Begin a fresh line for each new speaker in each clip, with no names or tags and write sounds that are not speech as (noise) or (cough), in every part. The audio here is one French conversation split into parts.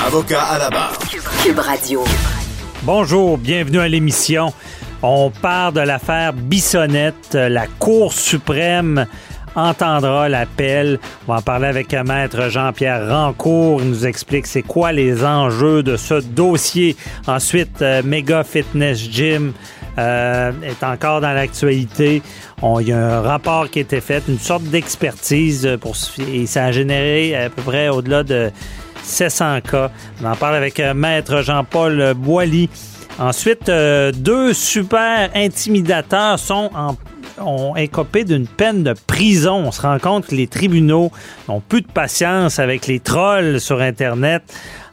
Avocat à la barre.
Cube Radio.
Bonjour, bienvenue à l'émission. On part de l'affaire Bissonnette. La Cour suprême entendra l'appel. On va en parler avec maître Jean-Pierre Rancourt. Il nous explique c'est quoi les enjeux de ce dossier. Ensuite, euh, Mega Fitness Gym euh, est encore dans l'actualité. Il y a un rapport qui a été fait, une sorte d'expertise pour et ça a généré à peu près au-delà de 700 cas. On en parle avec euh, maître Jean-Paul Boilly. Ensuite, deux super intimidateurs sont en ont écopé d'une peine de prison. On se rend compte que les tribunaux n'ont plus de patience avec les trolls sur Internet.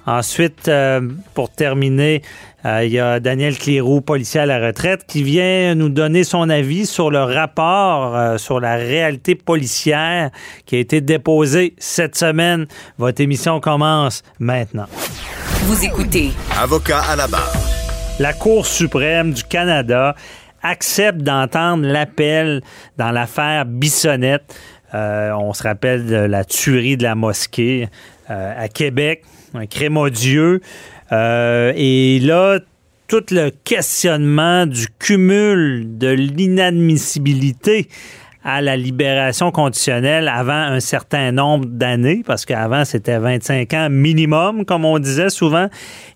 Ensuite, euh, pour terminer, euh, il y a Daniel Clérou, policier à la retraite, qui vient nous donner son avis sur le rapport euh, sur la réalité policière qui a été déposé cette semaine. Votre émission commence maintenant.
Vous écoutez.
Avocat à la barre.
La Cour suprême du Canada accepte d'entendre l'appel dans l'affaire Bissonnette. Euh, on se rappelle de la tuerie de la mosquée euh, à Québec, un crime odieux. Euh, et là, tout le questionnement du cumul de l'inadmissibilité à la libération conditionnelle avant un certain nombre d'années, parce qu'avant, c'était 25 ans minimum, comme on disait souvent.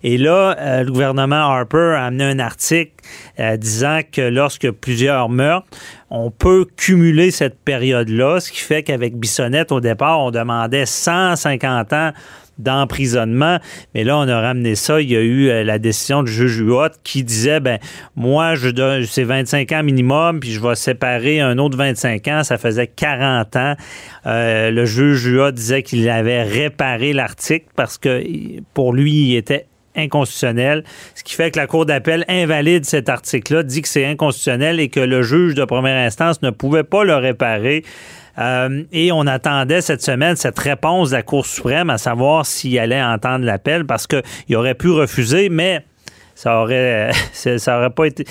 Et là, euh, le gouvernement Harper a amené un article euh, disant que lorsque plusieurs meurent, on peut cumuler cette période-là, ce qui fait qu'avec Bissonnette, au départ, on demandait 150 ans d'emprisonnement. Mais là, on a ramené ça. Il y a eu euh, la décision du juge Huot qui disait, ben moi, je donne, c'est 25 ans minimum, puis je vais séparer un autre 25 ans. Ça faisait 40 ans. Euh, le juge Huot disait qu'il avait réparé l'article parce que pour lui, il était inconstitutionnel, ce qui fait que la Cour d'appel invalide cet article-là, dit que c'est inconstitutionnel et que le juge de première instance ne pouvait pas le réparer. Euh, et on attendait cette semaine cette réponse de la Cour suprême à savoir s'il allait entendre l'appel parce qu'il aurait pu refuser, mais ça aurait, (laughs) ça aurait pas été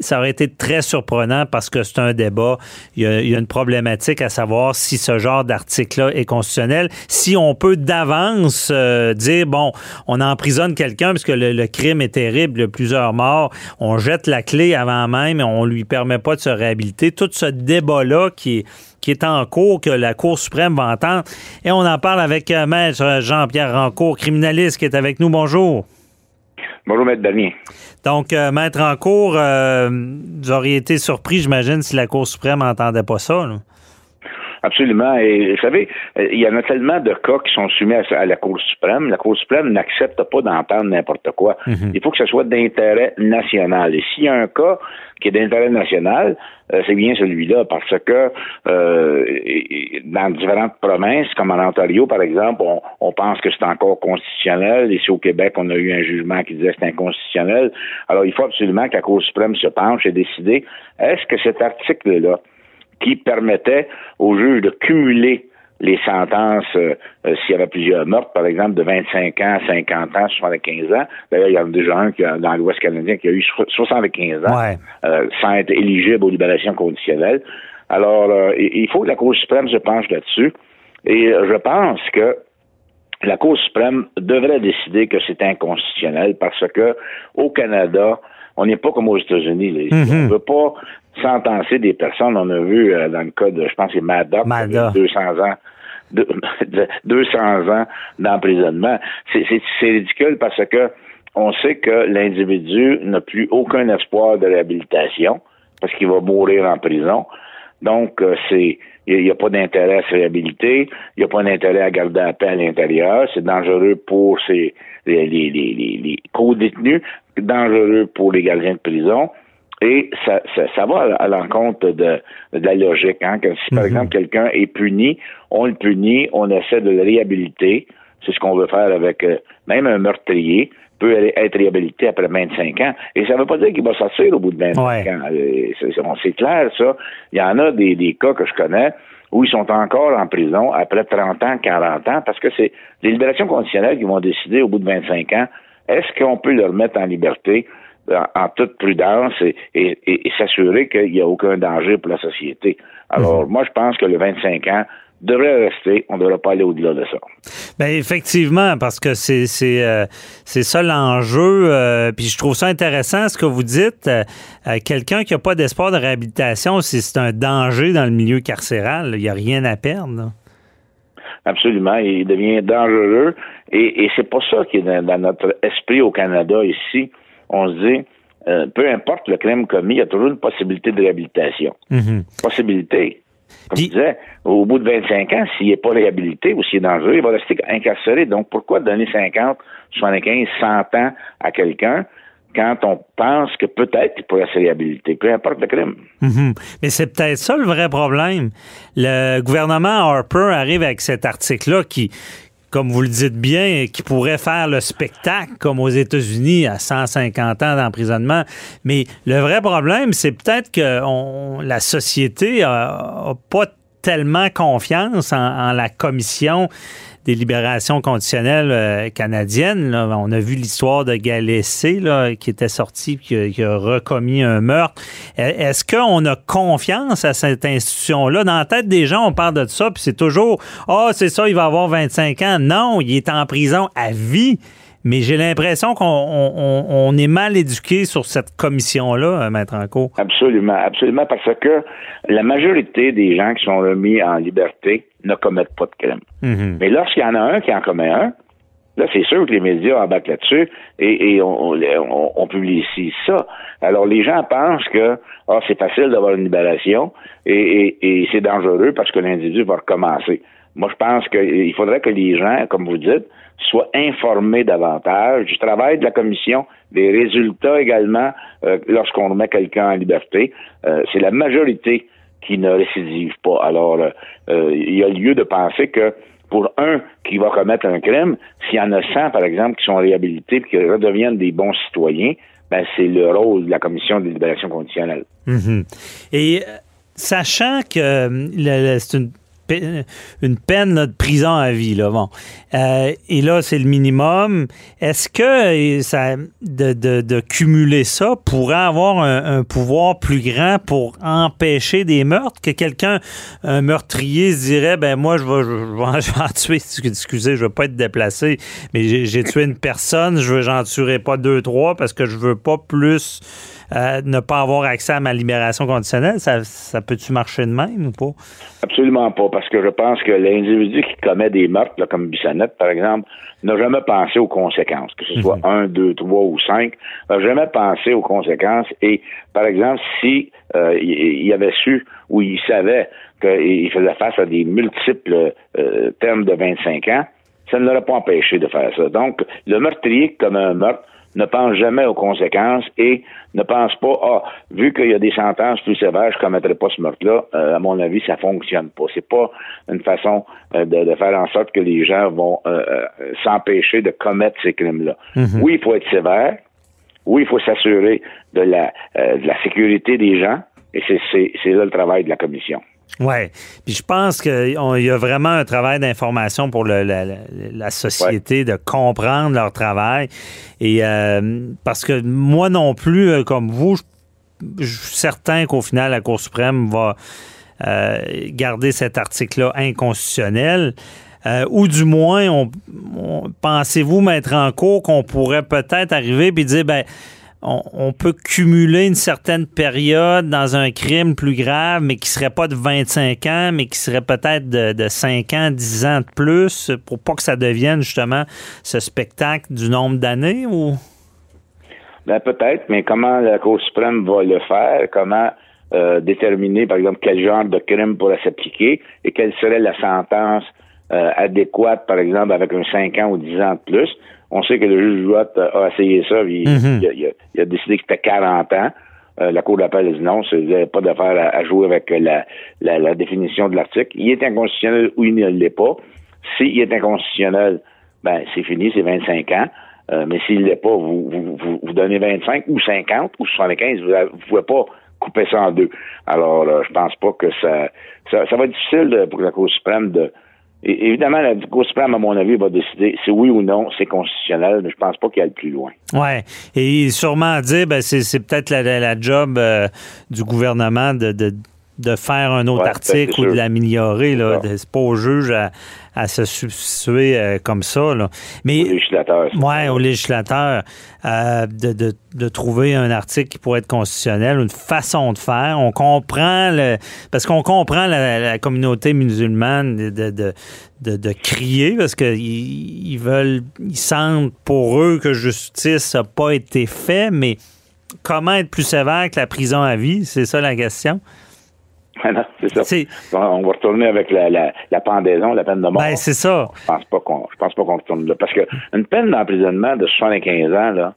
ça aurait été très surprenant parce que c'est un débat. Il y, a, une problématique à savoir si ce genre d'article-là est constitutionnel. Si on peut d'avance euh, dire, bon, on emprisonne quelqu'un parce que le, crime est terrible, plusieurs morts, on jette la clé avant même et on lui permet pas de se réhabiliter. Tout ce débat-là qui est qui est en cours, que la Cour suprême va entendre. Et on en parle avec euh, Maître Jean-Pierre Rancourt, criminaliste, qui est avec nous. Bonjour.
Bonjour, Maître Damien.
Donc, euh, Maître Rancourt, euh, vous auriez été surpris, j'imagine, si la Cour suprême n'entendait pas ça.
Absolument. Et vous savez, il y en a tellement de cas qui sont soumis à, la Cour suprême. La Cour suprême n'accepte pas d'entendre n'importe quoi. Mhm. Il faut que ce soit d'intérêt national. Et s'il y a un cas qui est d'intérêt national, euh, c'est bien celui-là, parce que euh, dans différentes provinces, comme en Ontario, par exemple, on, pense que c'est encore constitutionnel. Ici au Québec, on a eu un jugement qui disait que c'est inconstitutionnel. Alors, il faut absolument que la Cour suprême se penche et décider est-ce que cet article-là qui permettait aux juges de cumuler les sentences euh, euh, s'il y avait plusieurs meurtres, par exemple, de 25 ans, 50 ans, 75 ans. D'ailleurs, il y en a déjà un qui, dans l'Ouest canadien qui a eu 75 ans euh, sans être éligible aux libérations conditionnelles. Alors, il faut que la Cour suprême se penche là-dessus. Et je pense que la Cour suprême devrait décider que c'est inconstitutionnel parce que au Canada, on n'est pas comme aux États-Unis. On ne veut pas sentencer des personnes. On a vu euh, dans le cas de, je pense, c'est Maddox, 200 ans 200 (laughs) ans d'emprisonnement. C'est ridicule parce que on sait que l'individu n'a plus aucun espoir de réhabilitation parce qu'il va mourir en prison. Donc, euh, c'est il n'y a, pas d'intérêt à se réhabiliter, il n'y a pas d'intérêt à garder la paix à l'intérieur, c'est dangereux pour les, les co-détenus, dangereux pour les gardiens de prison, et ça, ça, va à, l'encontre de, la logique. Hein, que si, par mhm. exemple, quelqu'un est puni, on le punit, on essaie de le réhabiliter. C'est ce qu'on veut faire avec euh, même un meurtrier peut être réhabilité après 25 ans. Et ça ne veut pas dire qu'il va sortir au bout de 25 ans. Euh, c'est clair, ça. Il y en a des, des cas que je connais où ils sont encore en prison après 30 ans, 40 ans, parce que c'est les libérations conditionnelles qui vont décider au bout de 25 ans, est-ce qu'on peut leur mettre en liberté en, toute prudence et, s'assurer qu'il n'y a aucun danger pour la société. Alors, mhm. moi, je pense que le 25 ans devrait rester. On ne devrait pas aller au-delà de ça.
Bien, effectivement, parce que c'est c'est euh, ça l'enjeu. Euh, puis je trouve ça intéressant ce que vous dites. Euh, quelqu'un qui n'a pas d'espoir de réhabilitation, c'est un danger dans le milieu carcéral. Il n'y a rien à perdre.
Absolument. Il devient dangereux. Et, et c'est pas ça qui est dans, notre esprit au Canada ici on se dit, euh, peu importe le crime commis, il y a toujours une possibilité de réhabilitation. Mhm. Possibilité. Comme je disais, au bout de 25 ans, s'il n'est pas réhabilité ou s'il est dangereux, il va rester incarcéré. Donc, pourquoi donner 50, 75, 100 ans à quelqu'un quand on pense que peut-être il pourrait se réhabiliter, peu importe le crime.
Mhm. Mais c'est peut-être ça le vrai problème. Le gouvernement Harper arrive avec cet article-là qui, comme vous le dites bien, qui pourrait faire le spectacle comme aux États-Unis à 150 ans d'emprisonnement. Mais le vrai problème, c'est peut-être que la société n'a pas tellement confiance en la commission des libérations conditionnelles euh, canadiennes. On a vu l'histoire de Galessé là, qui était sorti qui, qui a recommis un meurtre. E, est-ce qu'on a confiance à cette institution-là? Dans la tête des gens, on parle de ça, puis c'est toujours Ah, c'est ça, il va avoir 25 ans. Non, il est en prison à vie. Mais j'ai l'impression qu'on est mal éduqué sur cette commission-là, euh, Maître Anco.
Absolument, absolument, parce que la majorité des gens qui sont remis en liberté ne commettent pas de crime. Mhm. Mais lorsqu'il y en a un qui en commet un, là, c'est sûr que les médias embarquent là-dessus et, on, publie ici ça. Alors, les gens pensent que ah, c'est facile d'avoir une libération et, et c'est dangereux parce que l'individu va recommencer. Moi, je pense qu'il faudrait que les gens, comme vous dites, soient informés davantage du travail de la commission, des résultats également euh, lorsqu'on remet quelqu'un en liberté. Euh, c'est la majorité qui ne récidive pas. Alors, euh, il y a lieu de penser que pour un qui va commettre un crime, s'il y en a 100, par exemple, qui sont réhabilités et qui redeviennent des bons citoyens, ben, c'est le rôle de la commission de libération conditionnelle.
Mm-hmm. Et sachant que c'est une une peine de prison à vie. Là, bon. Euh, et là, c'est le minimum. Est-ce que ça, de, cumuler ça pourrait avoir un, pouvoir plus grand pour empêcher des meurtres? Que quelqu'un, un meurtrier, se dirait, ben moi, je vais, je (laughs) en tuer. Excusez, je ne veux pas être déplacé, mais j'ai tué une personne, je j'en tuerai pas deux, trois parce que je veux pas plus euh, ne pas avoir accès à ma libération conditionnelle, ça, ça peut-tu marcher de même ou pas?
Absolument pas, parce que je pense que l'individu qui commet des meurtres, comme Bissonnette, par exemple, n'a jamais pensé aux conséquences, que ce soit mhm. un, deux, trois ou cinq, n'a jamais pensé aux conséquences. Et, par exemple, si euh, il, avait su ou il savait qu'il faisait face à des multiples euh, termes de 25 ans, ça ne l'aurait pas empêché de faire ça. Donc, le meurtrier comme un meurtre ne pense jamais aux conséquences et ne pense pas, ah, vu qu'il y a des sentences plus sévères, je ne commettrai pas ce meurtre-là. Euh, à mon avis, ça fonctionne pas. C'est pas une façon euh, de, faire en sorte que les gens vont euh, s'empêcher de commettre ces crimes-là. Mhm. Oui, il faut être sévère. Oui, il faut s'assurer de la, de la sécurité des gens. Et c'est là le travail de la commission.
Oui. Puis je pense qu'il y a vraiment un travail d'information pour la, société, de comprendre leur travail. Et euh, parce que moi non plus, euh, comme vous, je, suis certain qu'au final, la Cour suprême va euh, garder cet article-là inconstitutionnel. ou du moins, pensez-vous mettre en cours qu'on pourrait peut-être arriver et dire, ben on, peut cumuler une certaine période dans un crime plus grave, mais qui serait pas de 25 ans, mais qui serait peut-être de, de 5 ans, 10 ans de plus, pour pas que ça devienne justement ce spectacle du nombre d'années ou?
Ben peut-être, mais comment la Cour suprême va le faire? Comment euh, déterminer, par exemple, quel genre de crime pourrait s'appliquer et quelle serait la sentence euh, adéquate, par exemple, avec un 5 ans ou 10 ans de plus? On sait que le juge Jouat a essayé ça, puis
Mhm.
il, a, il a- il a décidé que c'était 40 ans. Euh, la Cour d'appel a dit non, vous n'avez pas d'affaire à, à jouer avec la, la, la définition de l'article. Il est inconstitutionnel ou il ne l'est pas. S'il est inconstitutionnel, ben c'est fini, c'est 25 ans. Euh, mais s'il ne l'est pas, vous, vous, vous, vous donnez 25 ou 50 ou 75, vous ne pouvez pas couper ça en deux. Alors, euh, je pense pas que ça, ça, ça va être difficile de- pour la Cour suprême de... et- évidemment, la Cour suprême, à mon avis, va décider si oui ou non c'est constitutionnel, mais je pense pas qu'il y ait le plus loin.
Ouais, et sûrement dire, ben c'est, peut-être la, la- la job euh, du gouvernement de, de, de faire un autre
Ouais,
article ou de l'améliorer.
C'est
pas au juge à, à se substituer euh, comme ça. Là. Mais
législateur. ça.
au législateur, euh, de, de, de trouver un article qui pourrait être constitutionnel, une façon de faire. On comprend le. Parce qu'on comprend la, la communauté musulmane de, de, de, crier parce qu'ils ils veulent. Ils sentent pour eux que justice n'a pas été fait, mais comment être plus sévère que la prison à vie? C'est ça la question.
Non, c'est ça.
C'est-
On va retourner avec la, la, la pendaison, la peine de mort.
Ben, c'est ça.
Je pense pas qu'on je pense pas qu'on retourne là. Parce que une peine d'emprisonnement de 75 ans, là,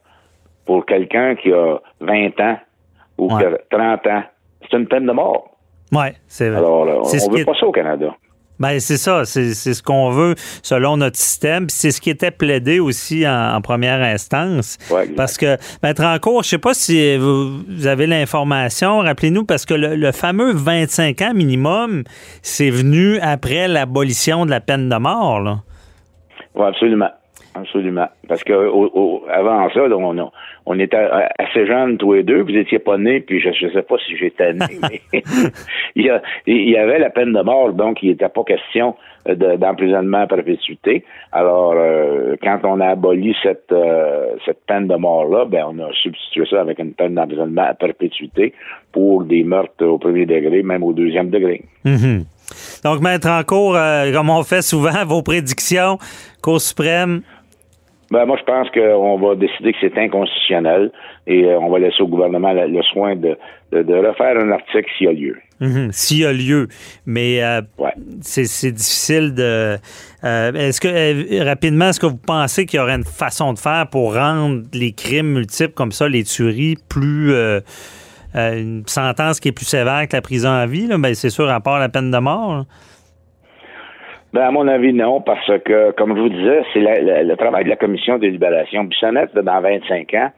pour quelqu'un qui a 20 ans ou qui a 30 ans, c'est une peine de mort.
Ouais, c'est vrai.
Alors, là, on, on veut
qui
pas ça au Canada.
Ben c'est ça, c'est ce qu'on veut selon notre système. C'est ce qui était plaidé aussi en, en première instance.
Ouais,
parce que maître en cours, je sais pas si vous, vous avez l'information, rappelez-nous parce que le, le fameux 25 ans minimum, c'est venu après l'abolition de la peine de mort.
Oui, absolument. Absolument. Parce que au- au- avant ça, là, on, on était assez jeunes tous les deux, vous étiez pas nés, puis je ne sais pas si j'étais né, (laughs) mais il, y a- il y avait la peine de mort, donc il n'était pas question euh, de- d'emprisonnement à perpétuité. Alors, euh, quand on a aboli cette, euh, cette peine de mort-là, ben on a substitué ça avec une peine d'emprisonnement à perpétuité pour des meurtres au premier degré, même au deuxième degré.
Mhm. Donc, maître en cours, euh, comme on fait souvent, vos prédictions, Cour suprême,
Ben, moi, je pense qu'on va décider que c'est inconstitutionnel et euh, on va laisser au gouvernement le, le soin de, de, de refaire un article s'il y a lieu.
Mhm, s'il y a lieu. Mais euh,
Ouais.
c'est difficile de. euh, est-ce que euh, rapidement, est-ce que vous pensez qu'il y aurait une façon de faire pour rendre les crimes multiples comme ça, les tueries, plus une sentence qui est plus sévère que la prison à vie? Là? Ben, c'est sûr, à part la peine de mort. là.
Ben, à mon avis, non, parce que, comme je vous disais, c'est la- la- le travail de la commission de libération. Bissonnette, dans 25 ans,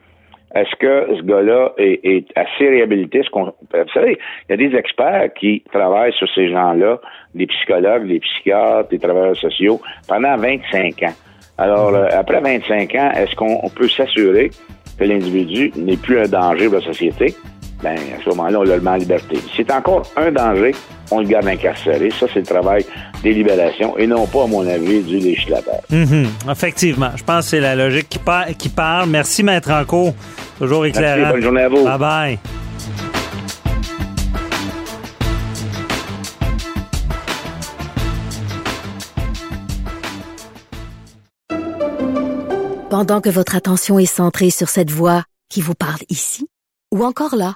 est-ce que ce gars-là est, est assez réhabilité? Est-ce qu'on- vous savez, il y a des experts qui travaillent sur ces gens-là, des psychologues, des psychiatres, des travailleurs sociaux, pendant 25 ans. Alors, euh, après 25 ans, est-ce qu'on on peut s'assurer que l'individu n'est plus un danger pour la société? Ben, à ce moment-là, on le met en liberté. C'est encore un danger, on le garde incarcéré. Ça, c'est le travail des libérations et non pas, à mon avis, du législateur.
Mhm, Effectivement. Je pense que c'est la logique qui, par- qui parle. Merci, maître Anco. Toujours éclairant.
bonne journée à vous.
Bye bye.
Pendant que votre attention est centrée sur cette voix qui vous parle ici, ou encore là,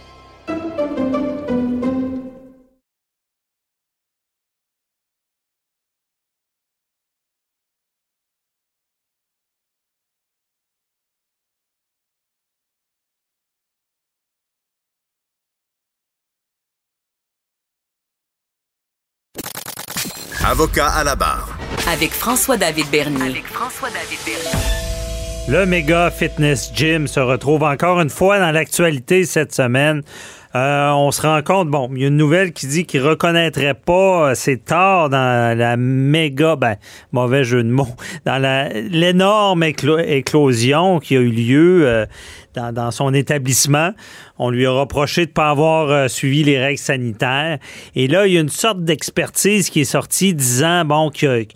Avocat à la barre.
Avec François-David Bernier. Avec François-David Bernier.
Le méga fitness gym se retrouve encore une fois dans l'actualité cette semaine. Euh, on se rend compte, bon, il y a une nouvelle qui dit qu'il reconnaîtrait pas ses torts dans la méga, ben, mauvais jeu de mots, (laughs) dans l'énorme éclosion qui a eu lieu euh, dans, son établissement. On lui a reproché de ne pas avoir euh, suivi les règles sanitaires. Et là, il y a une sorte d'expertise qui est sortie disant, bon, qu'il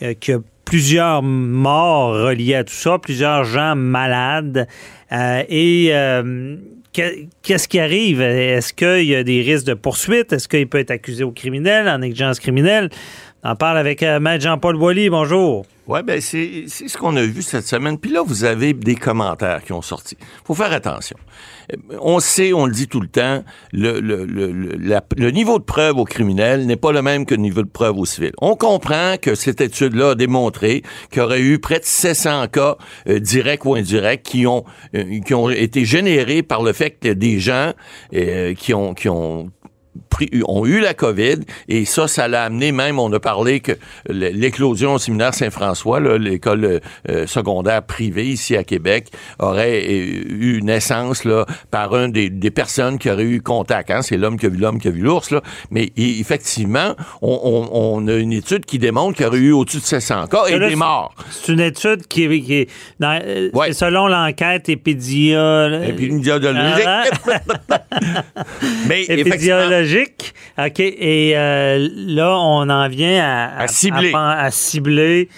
y a plusieurs morts reliées à tout ça, plusieurs gens malades. Euh, et euh, qu'est-ce qui arrive? Est-ce qu'il y a des risques de poursuite? Est-ce qu'il peut être accusé au criminel, en négligence criminelle? On parle avec euh, Maître Jean-Paul Boilly. Bonjour.
Oui, ben c'est ce qu'on a vu cette semaine. Puis là, vous avez des commentaires qui ont sorti. faut faire attention. On sait, on le dit tout le temps, le, le, le, le niveau de preuve au criminel n'est pas le même que le niveau de preuve au civil. On comprend que cette étude-là a démontré qu'il y aurait eu près de 700 cas euh, directs ou indirects qui ont, euh, qui ont été générés par le fait que des gens euh, qui ont, qui ont ont eu la COVID et ça, ça l'a amené même, on a parlé que l'éclosion au séminaire Saint-François, l'école euh, secondaire privée ici à Québec, aurait euh, eu naissance là, par un des, personnes qui auraient eu contact. Hein? C'est l'homme qui a vu l'homme qui a vu l'ours. Là. Mais effectivement, on, a une étude qui démontre qu'il y aurait eu au-dessus de 700 cas et des morts.
C'est une étude qui, est euh, selon l'enquête épidémiologique.
Épidémiologique. (laughs)
Mais OK. Et euh, là, on en vient à,
à, cibler.
à cibler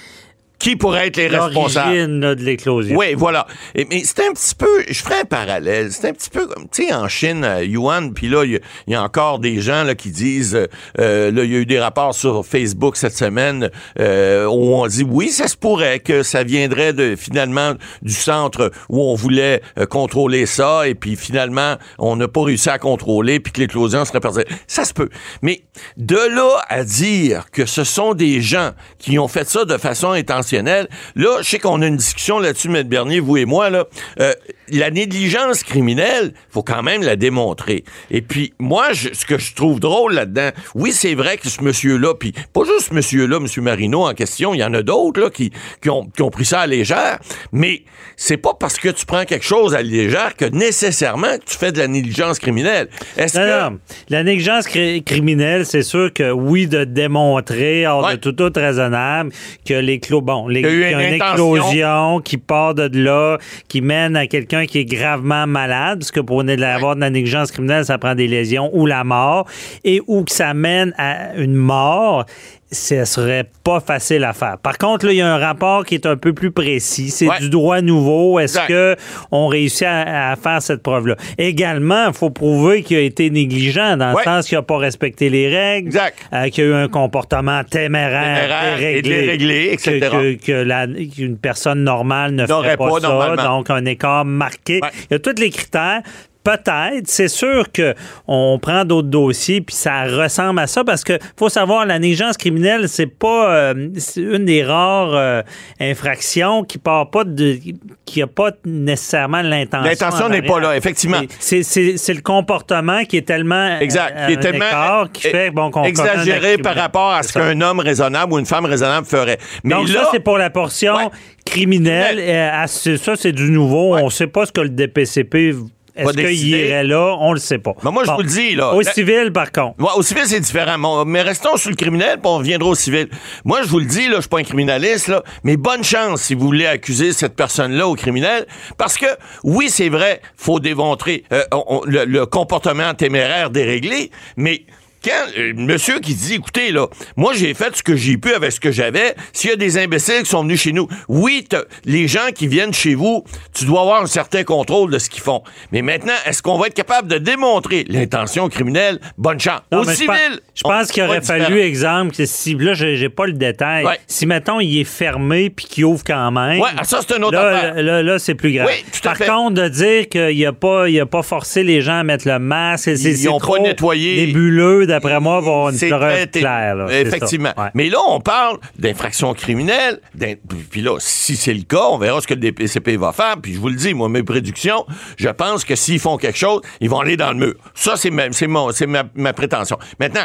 qui pourrait être les responsables
de l'éclosion.
Oui, voilà. mais c'est un petit peu, je ferai un parallèle. C'est un petit peu comme, tu sais, en Chine, à Yuan, puis là, il y, a encore des gens là qui disent, euh, là, il y a eu des rapports sur Facebook cette semaine euh, où on dit, oui, ça se pourrait que ça viendrait de finalement du centre où on voulait euh, contrôler ça, et puis finalement, on n'a pas réussi à contrôler, puis que l'éclosion serait perdue. Ça se peut. Mais de là à dire que ce sont des gens qui ont fait ça de façon Là, je sais qu'on a une discussion là-dessus, M. Bernier, vous et moi, là. Euh, la négligence criminelle, faut quand même la démontrer. Et puis, moi, ce que je trouve drôle là-dedans, oui, c'est vrai que ce monsieur-là, puis pas juste ce monsieur-là, M. Marino en question, il y en a d'autres là, qui, qui, ont, qui ont pris ça à légère, mais c'est pas parce que tu prends quelque chose à légère que nécessairement tu fais de la négligence criminelle.
Est-ce que... La négligence criminelle, c'est sûr que oui, de démontrer, hors de tout autre raisonnable, que les clos, bon, les, y a, une, éclosion qui part de là, qui mène à quelqu'un qui est gravement malade, parce que pour avoir de la négligence criminelle, ça prend des lésions ou la mort, et où que ça mène à une mort ce serait pas facile à faire. Par contre, là, il y a un rapport qui est un peu plus précis. C'est du droit nouveau. Est-ce que on réussit à, faire cette preuve-là? Également, il faut prouver qu'il a été négligent dans le sens qu'il n'a pas respecté les règles, euh, qu'il a eu un comportement téméraire,
et déréglé, etc.
Que, que, qu'une personne normale ne ferait pas, ça. Donc, un écart marqué. Il y a tous les critères. Peut-être. C'est sûr que on prend d'autres dossiers puis ça ressemble à ça parce que faut savoir la négligence criminelle c'est pas euh, une des rares euh, infractions qui part pas de qui a pas nécessairement l'intention.
L'intention n'est pas là effectivement.
C'est le comportement qui est tellement
exact qui est euh, tellement
qui fait bon
exagéré par rapport à ce qu'un homme raisonnable ou une femme raisonnable ferait.
Mais Donc là, ça c'est pour la portion criminelle. ça c'est du nouveau. On sait pas ce que le DPCP est-ce qu'il irait là? On le sait pas.
Mais moi, je vous le dis, là.
Au civil, par contre.
au civil, c'est différent. Mais restons sur le criminel, puis on reviendra au civil. Moi, je vous le dis, là, je suis pas un criminaliste, là, mais bonne chance si vous voulez accuser cette personne-là au criminel, parce que, oui, c'est vrai, faut démontrer euh, le, le comportement téméraire déréglé, mais quand euh, monsieur qui dit écoutez là, moi j'ai fait ce que j'ai pu avec ce que j'avais, s'il y a des imbéciles qui sont venus chez nous, oui, les gens qui viennent chez vous, tu dois avoir un certain contrôle de ce qu'ils font. Mais maintenant, est-ce qu'on va être capable de démontrer l'intention criminelle? Bonne chance. Au civil,
je pense, qu'il aurait fallu exemple que si là j'ai pas le détail, si mettons il est fermé puis qu'il ouvre quand même.
Ouais, ah, ça c'est un autre
là,
affaire.
Là, là, c'est plus grave.
Oui, tout
à Par contre de dire qu'il a pas il a pas forcé les gens à mettre le masque, ils
n'ont pas nettoyé
nébuleux d'après moi, va une preuve claire.
Effectivement. Mais là, on parle d'infraction criminelle. Puis là, si c'est le cas, on verra ce que le DPCP va faire. Puis je vous le dis, moi, mes prédictions, je pense que s'ils font quelque chose, ils vont aller dans le mur. Ça, c'est ma, ma, ma, prétention. Maintenant,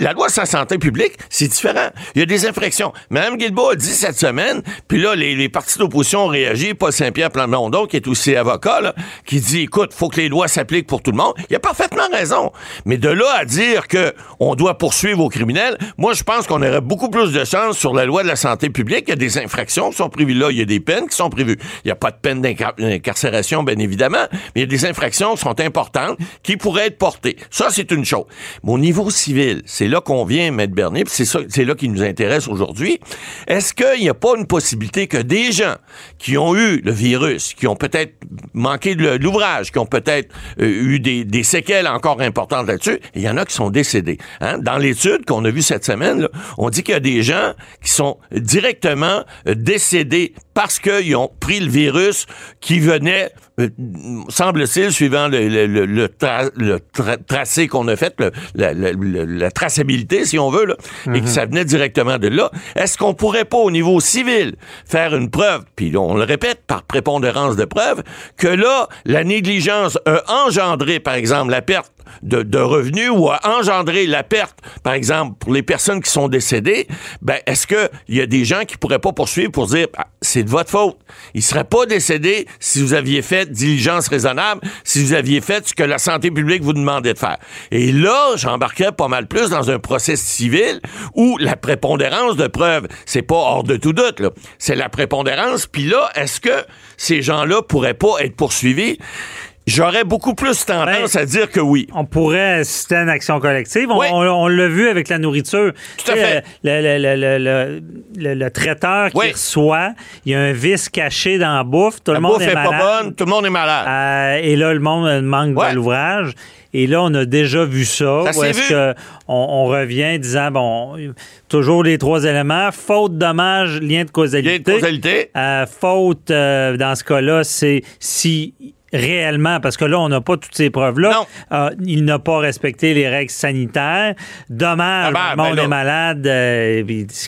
la loi sur la santé publique, c'est différent. Il y a des infractions. Mme Guilbeault a dit cette semaine, puis là, les, les partis d'opposition ont réagi. Paul Saint-Pierre Plamondon, qui est aussi avocat, qui dit, écoute, faut que les lois s'appliquent pour tout le monde. Il a parfaitement raison. Mais de là à dire que on doit poursuivre aux criminels, moi, je pense qu'on aurait beaucoup plus de chance sur la loi de la santé publique. Il y a des infractions qui sont prévues là. Il y a des peines qui sont prévues. Il n'y a pas de peine d'incarcération, bien évidemment, mais il y a des infractions qui sont importantes qui pourraient être portées. Ça, c'est une chose. Mais au niveau civil, c'est là qu'on vient, Maître Bernier, c'est ça, c'est là qui nous intéresse aujourd'hui. Est-ce qu'il n'y a pas une possibilité que des gens qui ont eu le virus, qui ont peut-être manqué de l'ouvrage, qui ont peut-être euh, eu des, séquelles encore importantes là-dessus, il y en a qui sont décédés. Hein? Dans l'étude qu'on a vue cette semaine, on dit qu'il y a des gens qui sont directement euh, décédés parce qu'ils ont pris le virus qui venait, euh, semble-t-il, suivant le, le, le, le tracé qu'on a fait, la, la, traçabilité, si on veut, là, et que mhm. ça venait directement de là. Est-ce qu'on pourrait pas, au niveau civil, faire une preuve, puis on le répète, par prépondérance de preuve, que là, la négligence a engendré, par exemple, la perte de, revenus ou a engendré la perte, par exemple, pour les personnes qui sont décédées, ben, est-ce qu'il y a des gens qui pourraient pas poursuivre pour dire, ah, c'est de votre faute? Ils seraient pas décédés si vous aviez fait diligence raisonnable, si vous aviez fait ce que la santé publique vous demandait de faire. Et là, j'embarquerais pas mal plus dans un procès civil où la prépondérance de preuves, c'est pas hors de tout doute. C'est la prépondérance. Puis là, est-ce que ces gens-là pourraient pas être poursuivis? J'aurais beaucoup plus tendance ben, à dire que oui.
On pourrait à une action collective. On, l'a vu avec la nourriture.
Tout à fait.
Le, le, traiteur qui reçoit, il y a un vice caché dans la bouffe. Tout le monde est, malade. pas bonne,
tout le monde est malade.
Euh, et là, le monde manque de l'ouvrage. Et là, on a déjà vu ça.
ça
est-ce qu'on on revient disant, bon, toujours les trois éléments. Faute, dommage, lien de causalité.
Lien de causalité.
Euh, faute, euh, dans ce cas-là, c'est si réellement, parce que là, on n'a pas toutes ces preuves-là. Euh, il n'a pas respecté les règles sanitaires. Dommage, ah ben, le monde ben est malade. Euh,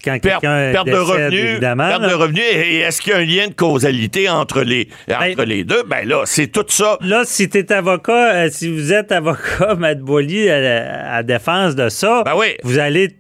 quand quelqu'un
perte de revenus, évidemment. Perte de revenus. Et est-ce qu'il y a un lien de causalité entre les, ben, entre les deux? Ben là, c'est tout ça.
Là, si tu es avocat, euh, si vous êtes avocat, (laughs) Matt Boily, à, à, défense de ça, vous allez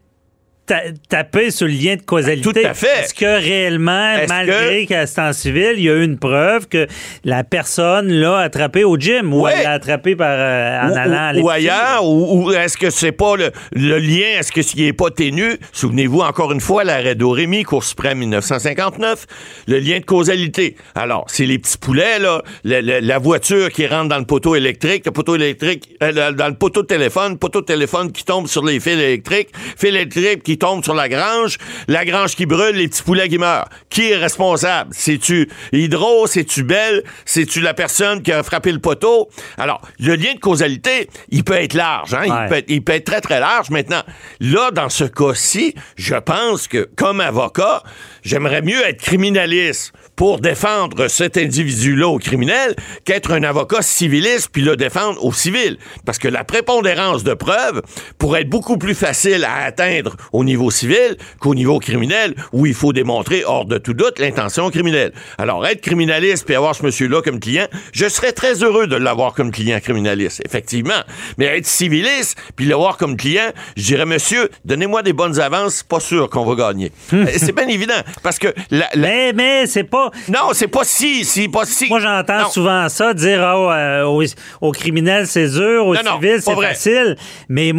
taper sur le lien de causalité.
Tout à fait.
Est-ce que réellement, malgré qu'à ce temps civil, il y a eu une preuve que la personne l'a attrapé au gym ou elle l'a attrapé par, euh, en allant à
Ou ailleurs, ou, est-ce que c'est pas le, lien, est-ce que s'il n'est pas ténu? Souvenez-vous encore une fois, l'arrêt d'Orémy, Cour suprême 1959, le lien de causalité. Alors, c'est les petits poulets, là, la, voiture qui rentre dans le poteau électrique, le poteau électrique, euh, dans le poteau de téléphone, poteau de téléphone qui tombe sur les fils électriques, fils électriques qui tombe sur la grange, la grange qui brûle, les petits poulets qui meurent. Qui est responsable? C'est-tu Hydro? C'est-tu Belle? C'est-tu la personne qui a frappé le poteau? Alors, le lien de causalité, il peut être large. Hein? Il, peut être, il peut être très, très large. Maintenant, là, dans ce cas-ci, je pense que, comme avocat, j'aimerais mieux être criminaliste pour défendre cet individu-là au criminel qu'être un avocat civiliste puis le défendre au civil. Parce que la prépondérance de preuves pourrait être beaucoup plus facile à atteindre au niveau civil qu'au niveau criminel où il faut démontrer hors de tout doute l'intention criminelle. Alors, être criminaliste puis avoir ce monsieur-là comme client, je serais très heureux de l'avoir comme client criminaliste, effectivement. Mais être civiliste puis l'avoir comme client, je dirais, monsieur, donnez-moi des bonnes avances, pas sûr qu'on va gagner. c'est bien évident. Parce que la,
Mais, mais c'est pas
non, c'est pas si, c'est pas si.
Moi, j'entends souvent ça, dire oh, euh, aux, criminels, c'est dur, aux civils, c'est facile. Mais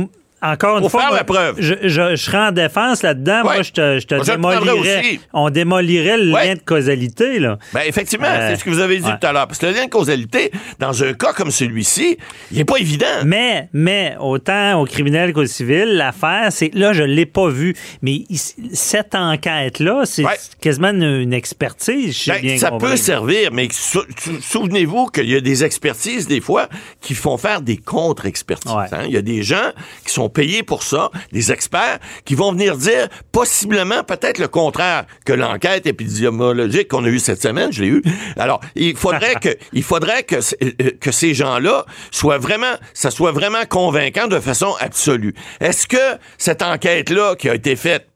encore une fois,
la preuve.
Je, je, serais en défense là-dedans. Moi, je te, je te démolirais. On démolirait le lien de causalité. Là.
Ben, effectivement, euh, c'est ce que vous avez dit tout à l'heure. Parce que le lien de causalité, dans un cas comme celui-ci, il n'est pas évident.
Mais, mais, autant au criminel qu'au civil, l'affaire, c'est là, je ne l'ai pas vu. Mais cette enquête-là, c'est quasiment une, expertise.
Ben, ça peut servir, mais souvenez-vous qu'il y a des expertises, des fois, qui font faire des contre-expertises. Hein. Il y a des gens qui sont payés pour ça, des experts, qui vont venir dire possiblement peut-être le contraire que l'enquête épidémiologique qu'on a eue cette semaine, je l'ai eu. Alors, il faudrait que, (laughs) il faudrait que, euh, que ces gens-là soient vraiment, ça soit vraiment convaincant de façon absolue. Est-ce que cette enquête-là qui a été faite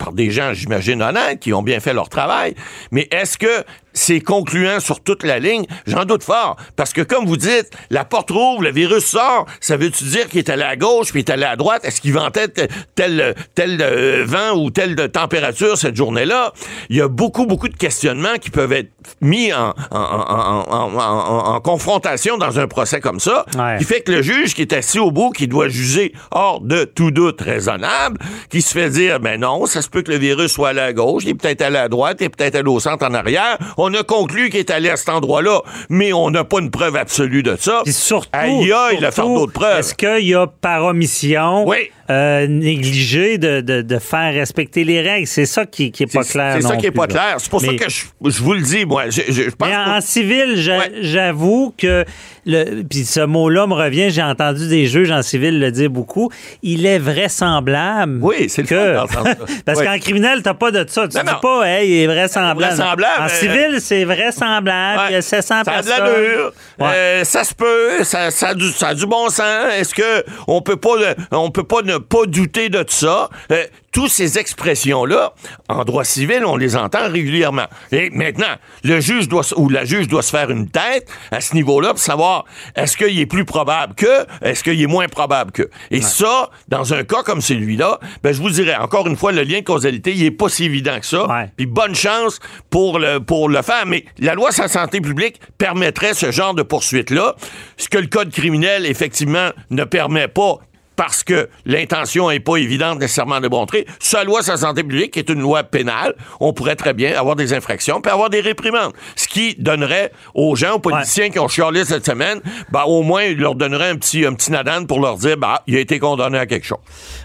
par des gens, j'imagine, honnêtes, qui ont bien fait leur travail. Mais est-ce que c'est concluant sur toute la ligne? J'en doute fort. Parce que, comme vous dites, la porte rouvre, le virus sort. Ça veut-tu dire qu'il est allé à gauche puis il est allé à droite? Est-ce qu'il ventait tel, tel euh, vent ou telle température cette journée-là? Il y a beaucoup, beaucoup de questionnements qui peuvent être mis en, en, confrontation dans un procès comme ça, qui fait que le juge qui est assis au bout, qui doit juger hors de tout doute raisonnable, qui se fait dire, ben non, ça se peut que le virus soit allé à gauche, il est peut-être allé à droite, il est peut-être allé au centre en arrière. On a conclu qu'il est allé à cet endroit-là, mais on n'a pas une preuve absolue de ça.
Puis surtout,
aïe, il a fait d'autres preuves.
Est-ce qu'il y a par omission
oui.
euh, négligé de, de, de, faire respecter les règles? C'est ça qui, qui est pas clair.
C'est ça qui
est
pas clair. C'est pour ça que je, je, vous le dis, moi. Je, je pense
mais en, civil, j'avoue que le, puis ce mot-là me revient, j'ai entendu des juges en civil le dire beaucoup, il est vraisemblable.
Oui, c'est
que... (laughs) Parce qu'en criminel, t'as pas de ça. Tu non, dis pas, hey, il est vraisemblable.
vraisemblable
en civil, c'est vraisemblable. Il y a 700
ça
personnes.
A de l'allure. Euh, ça se peut. Ça, ça, a du, ça a du bon sens. Est-ce que on peut pas, on peut pas ne pas douter de ça? Euh, toutes ces expressions-là, en droit civil, on les entend régulièrement. Et maintenant, le juge doit, ou la juge doit se faire une tête à ce niveau-là pour savoir est-ce qu'il est plus probable que, est-ce qu'il est moins probable que. Et ouais. ça, dans un cas comme celui-là, ben, je vous dirais, encore une fois, le lien de causalité, il est pas si évident que ça.
Ouais.
Puis bonne chance pour le, pour le faire. Mais la loi sur la santé publique permettrait ce genre de poursuite-là. Ce que le code criminel, effectivement, ne permet pas parce que l'intention n'est pas évidente nécessairement de montrer. Sa loi sur la santé publique est une loi pénale. On pourrait très bien avoir des infractions puis avoir des réprimandes. Ce qui donnerait aux gens, aux politiciens ouais. qui ont chialé cette semaine, ben, au moins, il leur donnerait un petit, un petit nadan pour leur dire, bah, il a été condamné à quelque chose.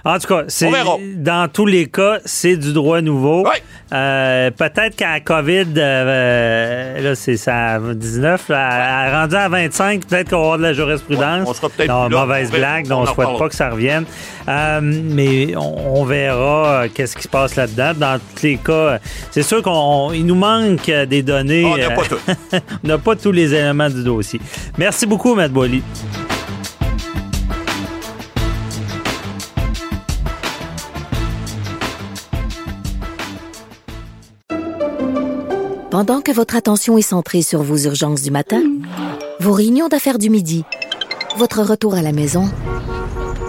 En tout cas, c'est, dans tous les cas, c'est du droit nouveau.
Ouais.
Euh, peut-être qu'à COVID, euh, là, c'est ça, 19, là, ouais. rendu à 25, peut-être qu'on va avoir de la jurisprudence.
on sera peut-être
non, mauvaise blague, donc on ne souhaite pas que ça revienne. Euh, mais on, on verra euh, qu'est-ce qui se passe là-dedans. Dans tous les cas, c'est sûr qu'il nous manque des données.
On n'a pas tout. (laughs)
on n'a pas tous les éléments du dossier. Merci beaucoup, Matt Boily.
Pendant que votre attention est centrée sur vos urgences du matin, vos réunions d'affaires du midi, votre retour à la maison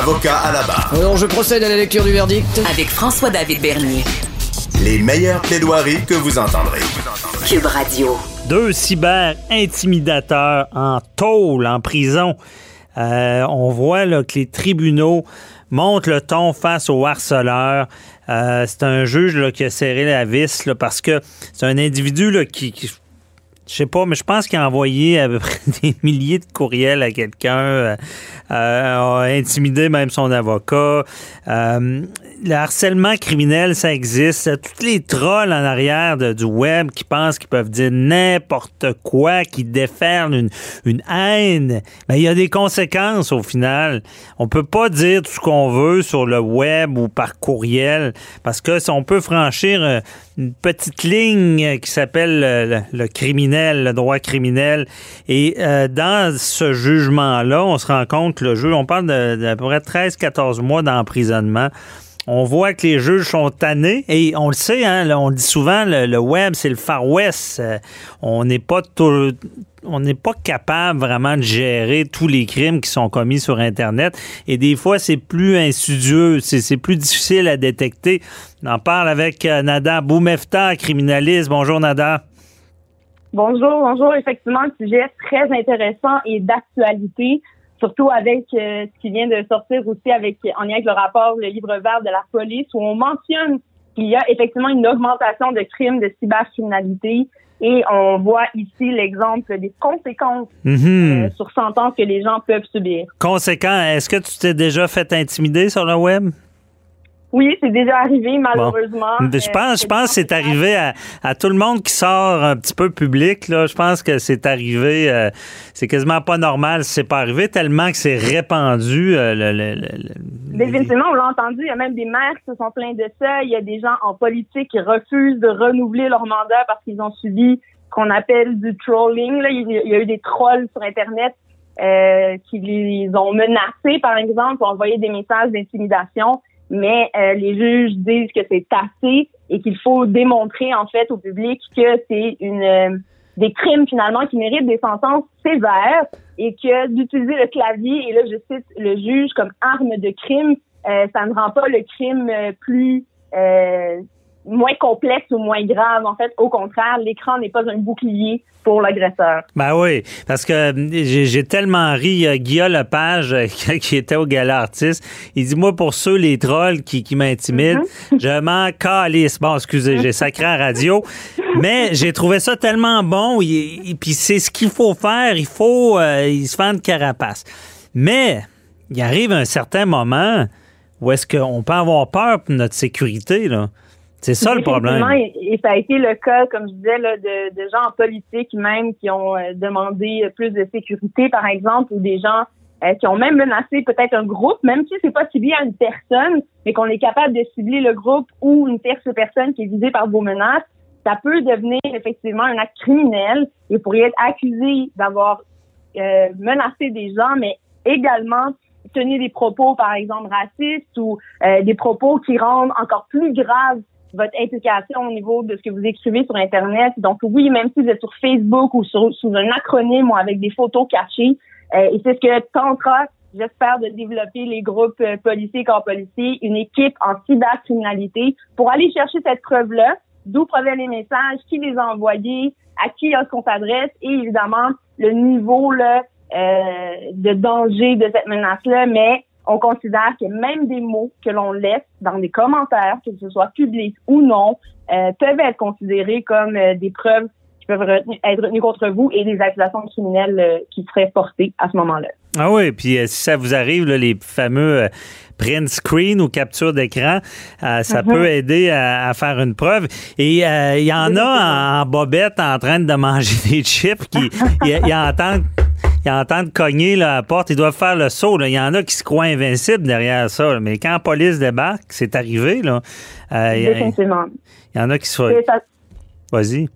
Avocat à la barre.
Alors, je procède à la lecture du verdict.
Avec François-David Bernier.
Les meilleures plaidoiries que vous entendrez.
Cube Radio.
Deux cyber-intimidateurs en tôle, en prison. Euh, on voit là, que les tribunaux montent le ton face aux harceleurs. Euh, c'est un juge là, qui a serré la vis là, parce que c'est un individu là, qui, qui je sais pas, mais je pense qu'il a envoyé à peu près (laughs) des milliers de courriels à quelqu'un, euh, euh, a intimidé même son avocat. Euh, le harcèlement criminel, ça existe. Tous les trolls en arrière du web qui pensent qu'ils peuvent dire n'importe quoi, qui déferlent une, une haine, ben, il y a des conséquences au final. On peut pas dire tout ce qu'on veut sur le web ou par courriel parce que si on peut franchir une petite ligne qui s'appelle le, criminel, le droit criminel. Et euh, dans ce jugement-là, on se rend compte que le juge, on parle d'à peu près 13-14 mois d'emprisonnement. On voit que les juges sont tannés et on le sait, hein, on le dit souvent, le, le web, c'est le Far West. Euh, on n'est pas tout, on n'est pas capable vraiment de gérer tous les crimes qui sont commis sur Internet. Et des fois, c'est plus insidieux, c'est plus difficile à détecter. On en parle avec euh, Nada Boumefta, criminaliste. Bonjour, Nada.
Bonjour, bonjour. Effectivement, un sujet très intéressant et d'actualité, surtout avec euh, ce qui vient de sortir aussi avec en lien avec le rapport, le livre vert de la police, où on mentionne qu'il y a effectivement une augmentation de crimes de cybercriminalité et on voit ici l'exemple des conséquences
mm
-hmm. euh, sur sentence que les gens peuvent subir.
Conséquent, est-ce que tu t'es déjà fait intimider sur le web?
Oui, c'est déjà arrivé, malheureusement.
Je pense, je pense que c'est arrivé à, à tout le monde qui sort un petit peu public. Là. Je pense que c'est arrivé. euh, c'est quasiment pas normal si c'est pas arrivé, tellement que c'est répandu. euh, le- le- le-
Définitivement, on l'a entendu, il y a même des maires qui se sont plaints de ça. Il y a des gens en politique qui refusent de renouveler leur mandat parce qu'ils ont subi ce qu'on appelle du trolling. Là. Il y a- eu des trolls sur Internet euh, qui les ont menacés, par exemple, ont envoyé des messages d'intimidation. Mais euh, les juges disent que c'est assez et qu'il faut démontrer en fait au public que c'est une euh, des crimes finalement qui méritent des sentences sévères et que d'utiliser le clavier et là je cite le juge comme arme de crime, euh, ça ne rend pas le crime euh, plus euh, moins complexe ou moins grave. En fait, au contraire, l'écran n'est pas un bouclier pour l'agresseur.
Ben oui, parce que euh, j'ai tellement ri. euh, Guillaume Lepage, (laughs) qui était au gala artiste, il dit Moi, pour ceux, les trolls qui, qui m'intimident, je m'en calisse. Bon, excusez, j'ai sacré à radio. Mais j'ai trouvé ça tellement bon. il- il- Puis c'est ce qu'il faut faire. Il faut euh, il se faire une carapace. Mais il arrive un certain moment où est-ce qu'on peut avoir peur pour notre sécurité, là. C'est ça le problème.
Et, et ça a été le cas, comme je disais, là, de, de gens en politique même qui ont euh, demandé plus de sécurité, par exemple, ou des gens euh, qui ont même menacé peut-être un groupe, même si c'est pas ciblé à une personne, mais qu'on est capable de cibler le groupe ou une tierce personne qui est visée par vos menaces, ça peut devenir effectivement un acte criminel et vous pourriez être accusé d'avoir euh, menacé des gens, mais également tenir des propos, par exemple, racistes ou euh, des propos qui rendent encore plus grave votre implication au niveau de ce que vous écrivez sur Internet. Donc oui, même si vous êtes sur Facebook ou sur, sous un acronyme ou avec des photos cachées, euh, et c'est ce que tentera, j'espère, de développer les groupes euh, policiers, corps policiers, une équipe en cybercriminalité pour aller chercher cette preuve-là, d'où proviennent les messages, qui les a envoyés, à qui est-ce qu'on s'adresse et évidemment le niveau là, euh, de danger de cette menace-là, mais on considère que même des mots que l'on laisse dans des commentaires, que ce soit public ou non, euh, peuvent être considérés comme euh, des preuves qui peuvent être retenues contre vous et des accusations criminelles euh, qui seraient portées à ce moment-là.
Ah oui, puis si ça vous arrive, là, les fameux print screen ou capture d'écran, euh, ça
Mhm.
peut aider à, à faire une preuve. Et euh, il y en a en, en bobette en train de manger (laughs) des chips qui ils entendent ils entendent cogner là, à la porte, ils doivent faire le saut. là. Il y en a qui se croient invincibles derrière ça. là. Mais quand la police débarque, c'est arrivé, là. euh, il y a-
Définitivement.
il y en a qui se...
Ça-
Vas-y.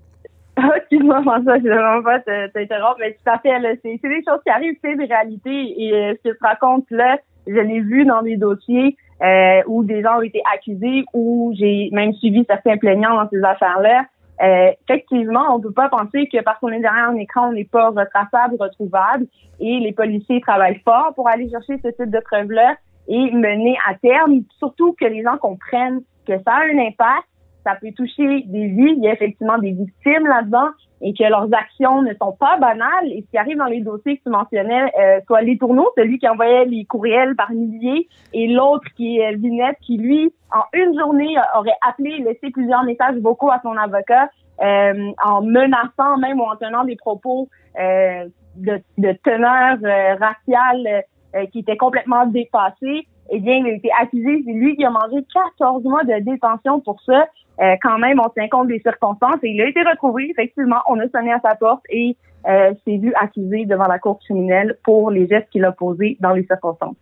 (laughs)
Excuse-moi, François, je ne vraiment pas te- t'interrompre, mais tout à fait, c'est des choses qui arrivent, c'est des réalités. Et euh, ce que tu racontes là, je l'ai vu dans des dossiers euh, où des gens ont été accusés, où j'ai même suivi certains plaignants dans ces affaires-là. Euh, effectivement, on ne peut pas penser que parce qu'on est derrière un écran, on n'est pas retraçable, retrouvable. Et les policiers travaillent fort pour aller chercher ce type de preuves-là et mener à terme, surtout que les gens comprennent que ça a un impact, ça peut toucher des vies, il y a effectivement des victimes là-dedans et que leurs actions ne sont pas banales. Et ce qui arrive dans les dossiers que tu mentionnais, euh, soit les tourneaux, celui qui envoyait les courriels par milliers, et l'autre qui est Vinette, qui lui, en une journée, aurait appelé, laissé plusieurs messages vocaux à son avocat, euh, en menaçant même ou en tenant des propos euh, de, de teneur euh, raciale euh, qui étaient complètement dépassés. Eh bien, il a été accusé, c'est lui qui a mangé 14 mois de détention pour ça. Euh, quand même, on tient compte des circonstances et il a été retrouvé. Effectivement, on a sonné à sa porte et euh, s'est vu accusé devant la cour criminelle pour les gestes qu'il a posés dans les circonstances.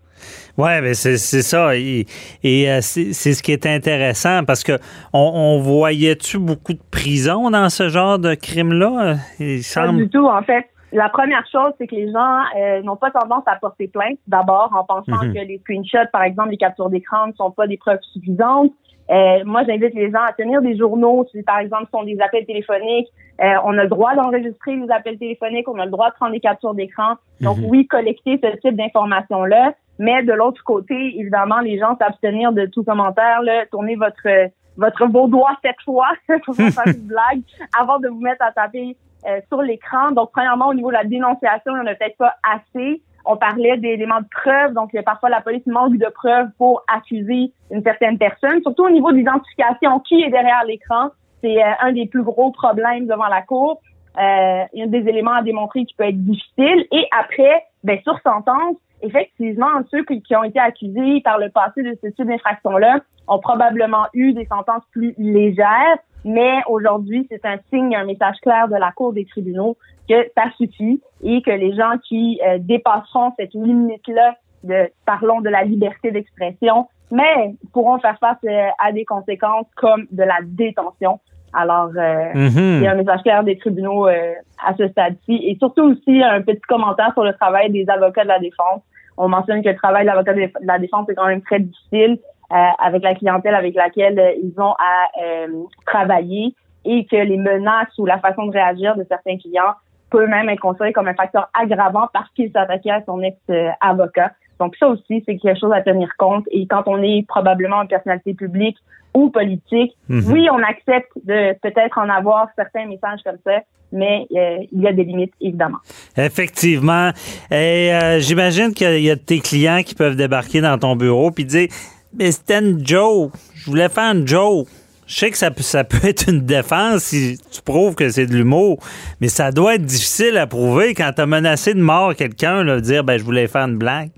Oui, mais c'est c'est ça. Et, et, euh, c'est c'est ce qui est intéressant parce que on, on voyait-tu beaucoup de prisons dans ce genre de crime-là? Il
Pas
semble.
du tout, en fait. La première chose, c'est que les gens euh, n'ont pas tendance à porter plainte, d'abord, en pensant
Mhm.
que les screenshots, par exemple, les captures d'écran ne sont pas des preuves suffisantes. Euh, moi, j'invite les gens à tenir des journaux. Si, par exemple, ce sont des appels téléphoniques, euh, on a le droit d'enregistrer les appels téléphoniques, on a le droit de prendre des captures d'écran. Donc,
Mhm.
oui, collecter ce type d'informations-là. Mais de l'autre côté, évidemment, les gens s'abstenir de tout commentaire, là, tourner votre votre beau doigt cette fois, (laughs) pour faire une (laughs) blague, avant de vous mettre à taper euh, sur l'écran. Donc, premièrement, au niveau de la dénonciation, il n'y en a peut-être pas assez. On parlait d'éléments de preuve, donc parfois la police manque de preuves pour accuser une certaine personne, surtout au niveau de l'identification, qui est derrière l'écran. C'est euh, un des plus gros problèmes devant la cour. Euh, il y a des éléments à démontrer qui peut être difficile. Et après, ben, sur sentence, effectivement, ceux qui, qui ont été accusés par le passé de ce type d'infraction-là ont probablement eu des sentences plus légères, mais aujourd'hui, c'est un signe, un message clair de la Cour des tribunaux que ça suffit et que les gens qui euh, dépasseront cette limite-là de, parlons de la liberté d'expression, mais pourront faire face euh, à des conséquences comme de la détention. Alors, euh,
Mhm.
il y a un message clair des tribunaux euh, à ce stade-ci. Et surtout aussi, un petit commentaire sur le travail des avocats de la défense. On mentionne que le travail de l'avocat de la défense est quand même très difficile avec la clientèle avec laquelle euh, ils ont à euh, travailler et que les menaces ou la façon de réagir de certains clients peut même être considéré comme un facteur aggravant parce qu'il s'attaquait à son ex-avocat. Donc ça aussi, c'est quelque chose à tenir compte. Et quand on est probablement une personnalité publique ou politique,
Mhm.
oui, on accepte de peut-être en avoir certains messages comme ça, mais euh, il y a des limites, évidemment.
Effectivement. Et euh, j'imagine qu'il y a tes clients qui peuvent débarquer dans ton bureau puis dire Mais c'était une joke. Je voulais faire une joke. Je sais que ça, peut- être une défense si tu prouves que c'est de l'humour, mais ça doit être difficile à prouver quand tu as menacé de mort quelqu'un, de dire ben, je voulais faire une blague.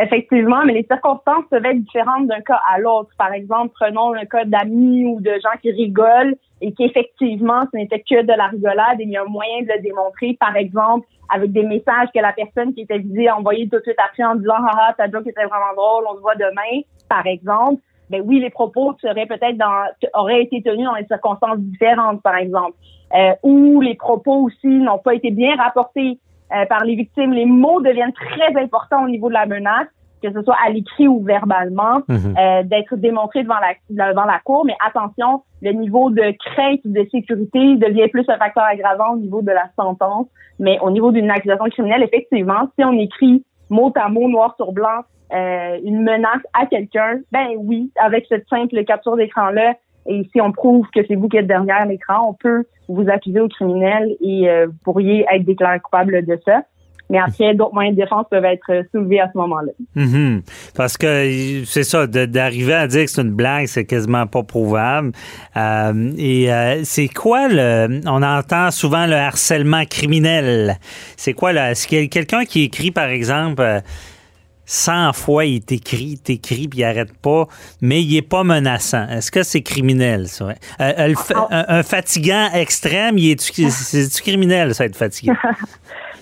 Effectivement, mais les circonstances peuvent être différentes d'un cas à l'autre. Par exemple, prenons un cas d'amis ou de gens qui rigolent et qu'effectivement, ce n'était que de la rigolade et il y a un moyen de le démontrer, par exemple, avec des messages que la personne qui était visée a envoyé tout de suite après en disant « Haha, ta joke était vraiment drôle, on se voit demain », par exemple. Ben oui, les propos seraient peut-être dans, auraient été tenus dans des circonstances différentes, par exemple. Euh, ou les propos aussi n'ont pas été bien rapportés euh, par les victimes. Les mots deviennent très importants au niveau de la menace, que ce soit à l'écrit ou verbalement,
Mhm.
euh, d'être démontré devant la, devant la cour. Mais attention, le niveau de crainte ou de sécurité devient plus un facteur aggravant au niveau de la sentence. Mais au niveau d'une accusation criminelle, effectivement, si on écrit mot à mot, noir sur blanc, euh, une menace à quelqu'un, ben oui, avec cette simple capture d'écran-là, et si on prouve que c'est vous qui êtes derrière l'écran, on peut vous accuser au criminel et euh, vous pourriez être déclaré coupable de ça. Mais après, d'autres moyens de défense peuvent être soulevés à ce moment-là.
Mhm. Parce que c'est ça, d'arriver à dire que c'est une blague, c'est quasiment pas prouvable. Euh, et euh, c'est quoi le. On entend souvent le harcèlement criminel. C'est quoi là? Est-ce qu'il y a quelqu'un qui écrit, par exemple, euh, 100 fois, il t'écrit, t'écrit, puis il arrête pas, mais il est pas menaçant. Est-ce que c'est criminel, ça? Euh, euh, fa- un, un fatigant extrême, c'est-tu criminel, ça, être fatigué? (laughs)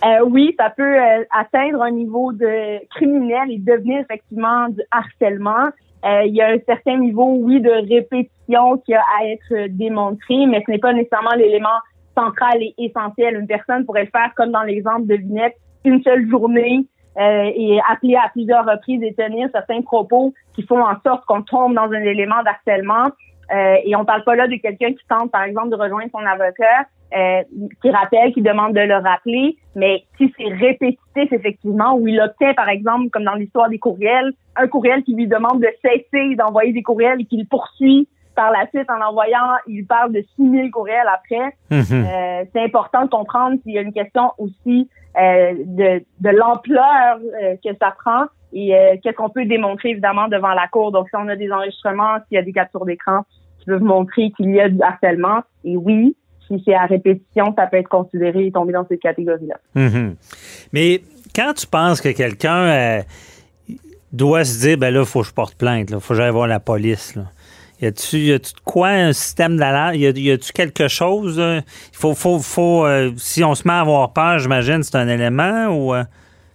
Euh, oui, ça peut euh, atteindre un niveau de criminel et devenir effectivement du harcèlement. Euh, il y a un certain niveau, oui, de répétition qui a à être démontré, mais ce n'est pas nécessairement l'élément central et essentiel. Une personne pourrait le faire comme dans l'exemple de Vinette, une seule journée euh, et appeler à plusieurs reprises et tenir certains propos qui font en sorte qu'on tombe dans un élément d'harcèlement. Euh, et on parle pas là de quelqu'un qui tente, par exemple, de rejoindre son avocat, euh, qui rappelle, qui demande de le rappeler, mais si c'est répétitif, effectivement, où il obtient, par exemple, comme dans l'histoire des courriels, un courriel qui lui demande de cesser d'envoyer des courriels et qu'il poursuit par la suite en envoyant, il parle de 6000 courriels après.
Mhm.
Euh, c'est important de comprendre s'il y a une question aussi euh, de, de l'ampleur euh, que ça prend et qu'est-ce qu'on peut démontrer évidemment devant la cour. Donc, si on a des enregistrements, s'il y a des captures d'écran qui peuvent montrer qu'il y a du harcèlement, et oui, si c'est à répétition, ça peut être considéré et tomber dans cette catégorie-là.
Mhm. Mais quand tu penses que quelqu'un doit se dire, ben là, il faut que je porte plainte, il faut que j'aille voir la police. Là. Y a-tu de quoi un système d'alerte? Y a-tu quelque chose? euh, Il faut, faut, faut euh, si on se met à avoir peur, j'imagine, c'est un élément ou. euh,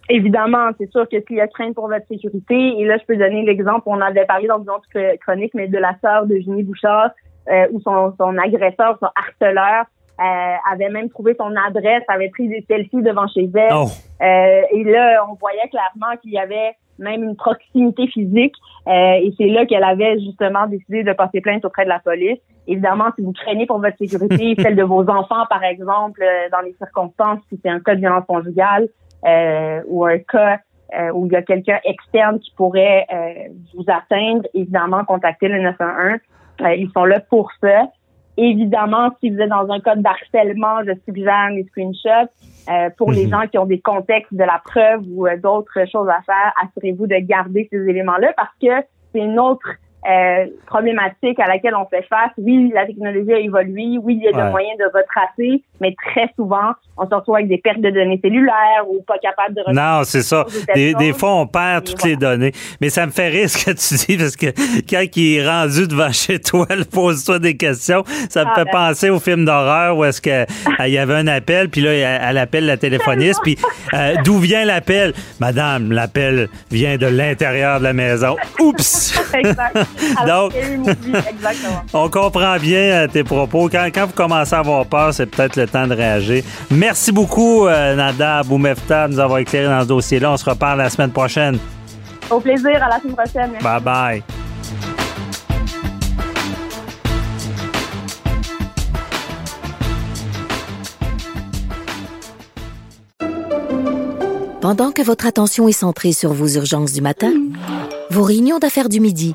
Évidemment, c'est sûr que s'il y a crainte pour votre sécurité, et là, je peux donner l'exemple, on avait parlé dans une autre chr- chronique, mais de la sœur de Ginny Bouchard, euh, où son, son agresseur, son harceleur, euh, avait même trouvé son adresse, avait pris des selfies devant chez elle.
Oh!
Euh, et là, on voyait clairement qu'il y avait même une proximité physique. euh, et c'est là qu'elle avait justement décidé de porter plainte auprès de la police. Évidemment, si vous craignez pour votre sécurité, (laughs) celle de vos enfants, par exemple, euh, dans les circonstances, si c'est un cas de violence conjugale euh, ou un cas euh, où il y a quelqu'un externe qui pourrait euh, vous atteindre, évidemment, contactez le 911. Euh, ils sont là pour ça. Évidemment, si vous êtes dans un cas d'harcèlement, je suggère les screenshots. Euh, pour les
Mhm.
gens qui ont des contextes de la preuve ou euh, d'autres choses à faire, assurez-vous de garder ces éléments-là parce que c'est une autre euh, problématique à laquelle on fait face. Oui, la technologie a évolué. Oui, il y a
Ouais.
des moyens de retracer, mais très souvent, on se retrouve avec des pertes de données cellulaires ou pas capable de retracer.
Non, c'est ça. Des, fois, on perd toutes les données. Mais ça me fait rire ce que tu dis, parce que quand il est rendu devant chez toi, pose-toi des questions. Ça me
Ah,
fait
ben.
penser au film d'horreur où est-ce que euh, il y avait un appel, puis là, elle, elle appelle la téléphoniste, puis euh, d'où vient l'appel? Madame, l'appel vient de l'intérieur de la maison. Oups! (laughs)
exact.
Donc-. (laughs) On comprend bien euh, tes propos. Quand, quand vous commencez à avoir peur, c'est peut-être le temps de réagir. Merci beaucoup, euh, Nada Boumefta, de nous avoir éclairé dans ce dossier-là. On se reparle la semaine prochaine.
Au plaisir. À la semaine prochaine. Merci.
Bye bye.
Pendant que votre attention est centrée sur vos urgences du matin, vos réunions d'affaires du midi,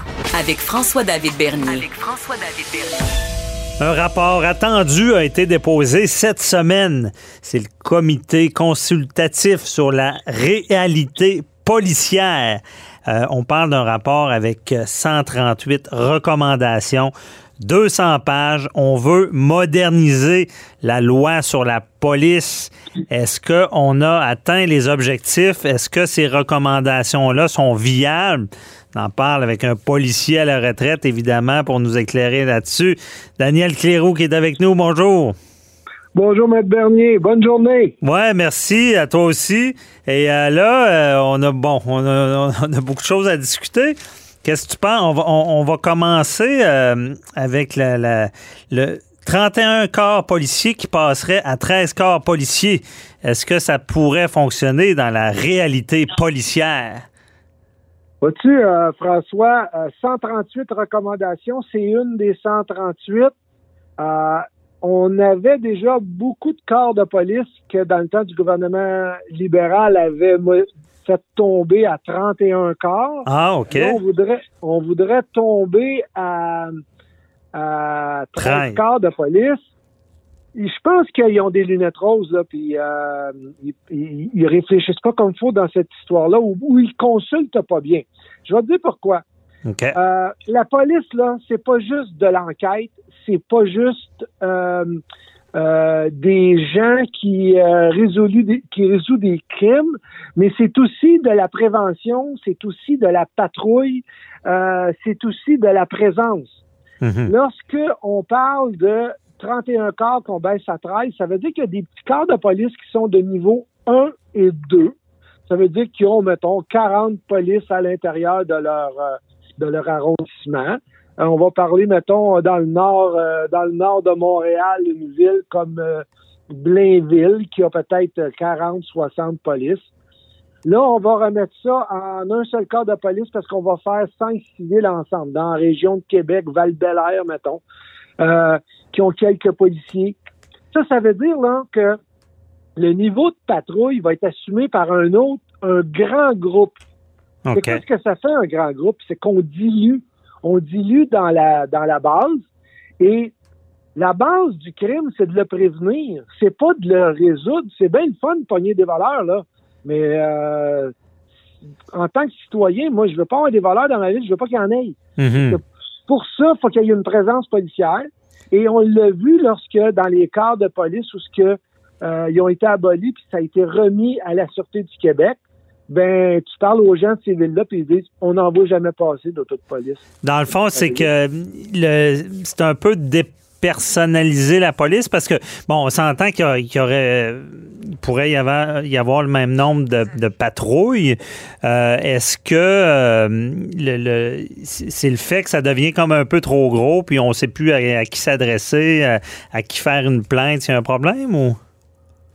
Avec François-David Bernier.
Un rapport attendu a été déposé cette semaine. C'est le comité consultatif sur la réalité policière. Euh, on parle d'un rapport avec 138 recommandations, 200 pages. On veut moderniser la loi sur la police. Est-ce qu'on a atteint les objectifs? Est-ce que ces recommandations-là sont viables? On en parle avec un policier à la retraite, évidemment, pour nous éclairer là-dessus. Daniel Cléroux qui est avec nous. Bonjour.
Bonjour, Maître Bernier. Bonne journée.
Ouais, merci à toi aussi. Et euh, là, euh, on a bon, on a, (laughs) on a beaucoup de choses à discuter. Qu'est-ce que tu penses? On va, on, on va commencer euh, avec la, la- le 31 corps policiers qui passerait à 13 corps policiers. Est-ce que ça pourrait fonctionner dans la réalité policière?
Vois-tu, euh, François, euh, 138 recommandations, c'est une des 138. Euh, on avait déjà beaucoup de corps de police que dans le temps du gouvernement libéral avait fait tomber à 31 corps.
Ah, OK.
Là, on voudrait, on voudrait tomber à, à 13
13.
corps de police. Je pense qu'ils ont des lunettes roses, là, puis euh, ils, ils, ils réfléchissent pas comme il faut dans cette histoire-là, ou, ou ils consultent pas bien. Je vais te dire pourquoi.
OK.
Euh, la police, là, c'est pas juste de l'enquête, c'est pas juste euh, euh, des gens qui euh, des, qui résout des crimes, mais c'est aussi de la prévention, c'est aussi de la patrouille, euh, c'est aussi de la présence.
Mhm.
Lorsque on parle de 31 corps qu'on baisse à 13, ça veut dire qu'il y a des petits corps de police qui sont de niveau 1 et 2. Ça veut dire qu'ils ont, mettons, 40 polices à l'intérieur de leur euh, de leur arrondissement. Euh, on va parler, mettons, dans le nord, euh, dans le nord de Montréal, une ville comme Blainville, qui a peut-être 40, 60 polices. Là, on va remettre ça en un seul corps de police parce qu'on va faire cinq civils ensemble, dans la région de Québec, val air mettons, euh, qui ont quelques policiers. Ça, ça veut dire là que le niveau de patrouille va être assumé par un autre, un grand groupe. C'est
OK.
qu'est-ce que ça fait un grand groupe? C'est qu'on dilue. On dilue dans la, dans la base. Et la base du crime, c'est de le prévenir. C'est pas de le résoudre. C'est bien le fun de pogner des voleurs, là. Mais euh, en tant que citoyen, moi, je veux pas avoir des voleurs dans ma ville. Je veux pas qu'il y en ait.
Mhm.
Pour ça, il faut qu'il y ait une présence policière. Et on l'a vu lorsque, dans les corps de police, où ce que, euh, ils ont été abolis, puis ça a été remis à la Sûreté du Québec, ben, tu parles aux gens de ces villes-là, puis ils disent, on n'en voit jamais passer d'auto de police.
Dans le fond, c'est que le, c'est un peu dépersonnaliser la police parce que, bon, on s'entend qu'il y, a- y aurait, il pourrait y avoir, y avoir le même nombre de, de patrouilles. Euh, Est-ce que euh, le, c'est le fait que ça devient comme un peu trop gros puis on ne sait plus à, qui s'adresser, à, qui faire une plainte, c'est un problème ou?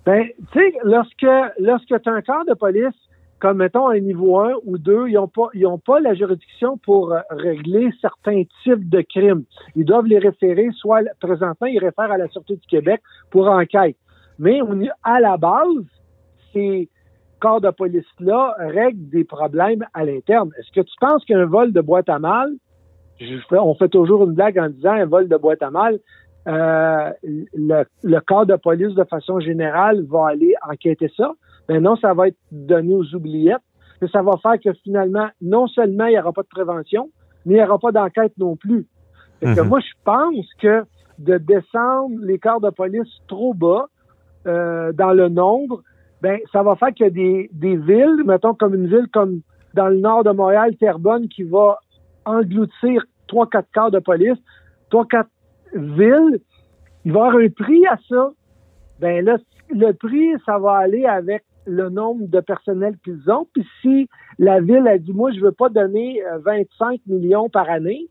Ben, tu sais, lorsque, lorsque tu as un corps de police, comme mettons un niveau 1 ou 2, ils n'ont pas, ils pas la juridiction pour euh, régler certains types de crimes. Ils doivent les référer, soit présentement, ils réfèrent à la Sûreté du Québec pour enquête. Mais on, à la base, ces corps de police-là règlent des problèmes à l'interne. Est-ce que tu penses qu'un vol de boîte à mal, je fais, on fait toujours une blague en disant un vol de boîte à mal, euh, le, le corps de police de façon générale va aller enquêter ça? Ben non, ça va être donné aux oubliettes. Mais ça va faire que finalement, non seulement il n'y aura pas de prévention, mais il n'y aura pas d'enquête non plus. Fait que
Mhm.
moi, je pense que de descendre les corps de police trop bas euh, dans le nombre, ben ça va faire a des, des villes, mettons comme une ville comme dans le nord de Montréal, Terrebonne, qui va engloutir trois, quatre corps de police, trois, quatre villes, il va y avoir un prix à ça. Ben là, le prix, ça va aller avec le nombre de personnel qu'ils ont. Puis si la ville a dit, moi, je veux pas donner euh, 25 millions par année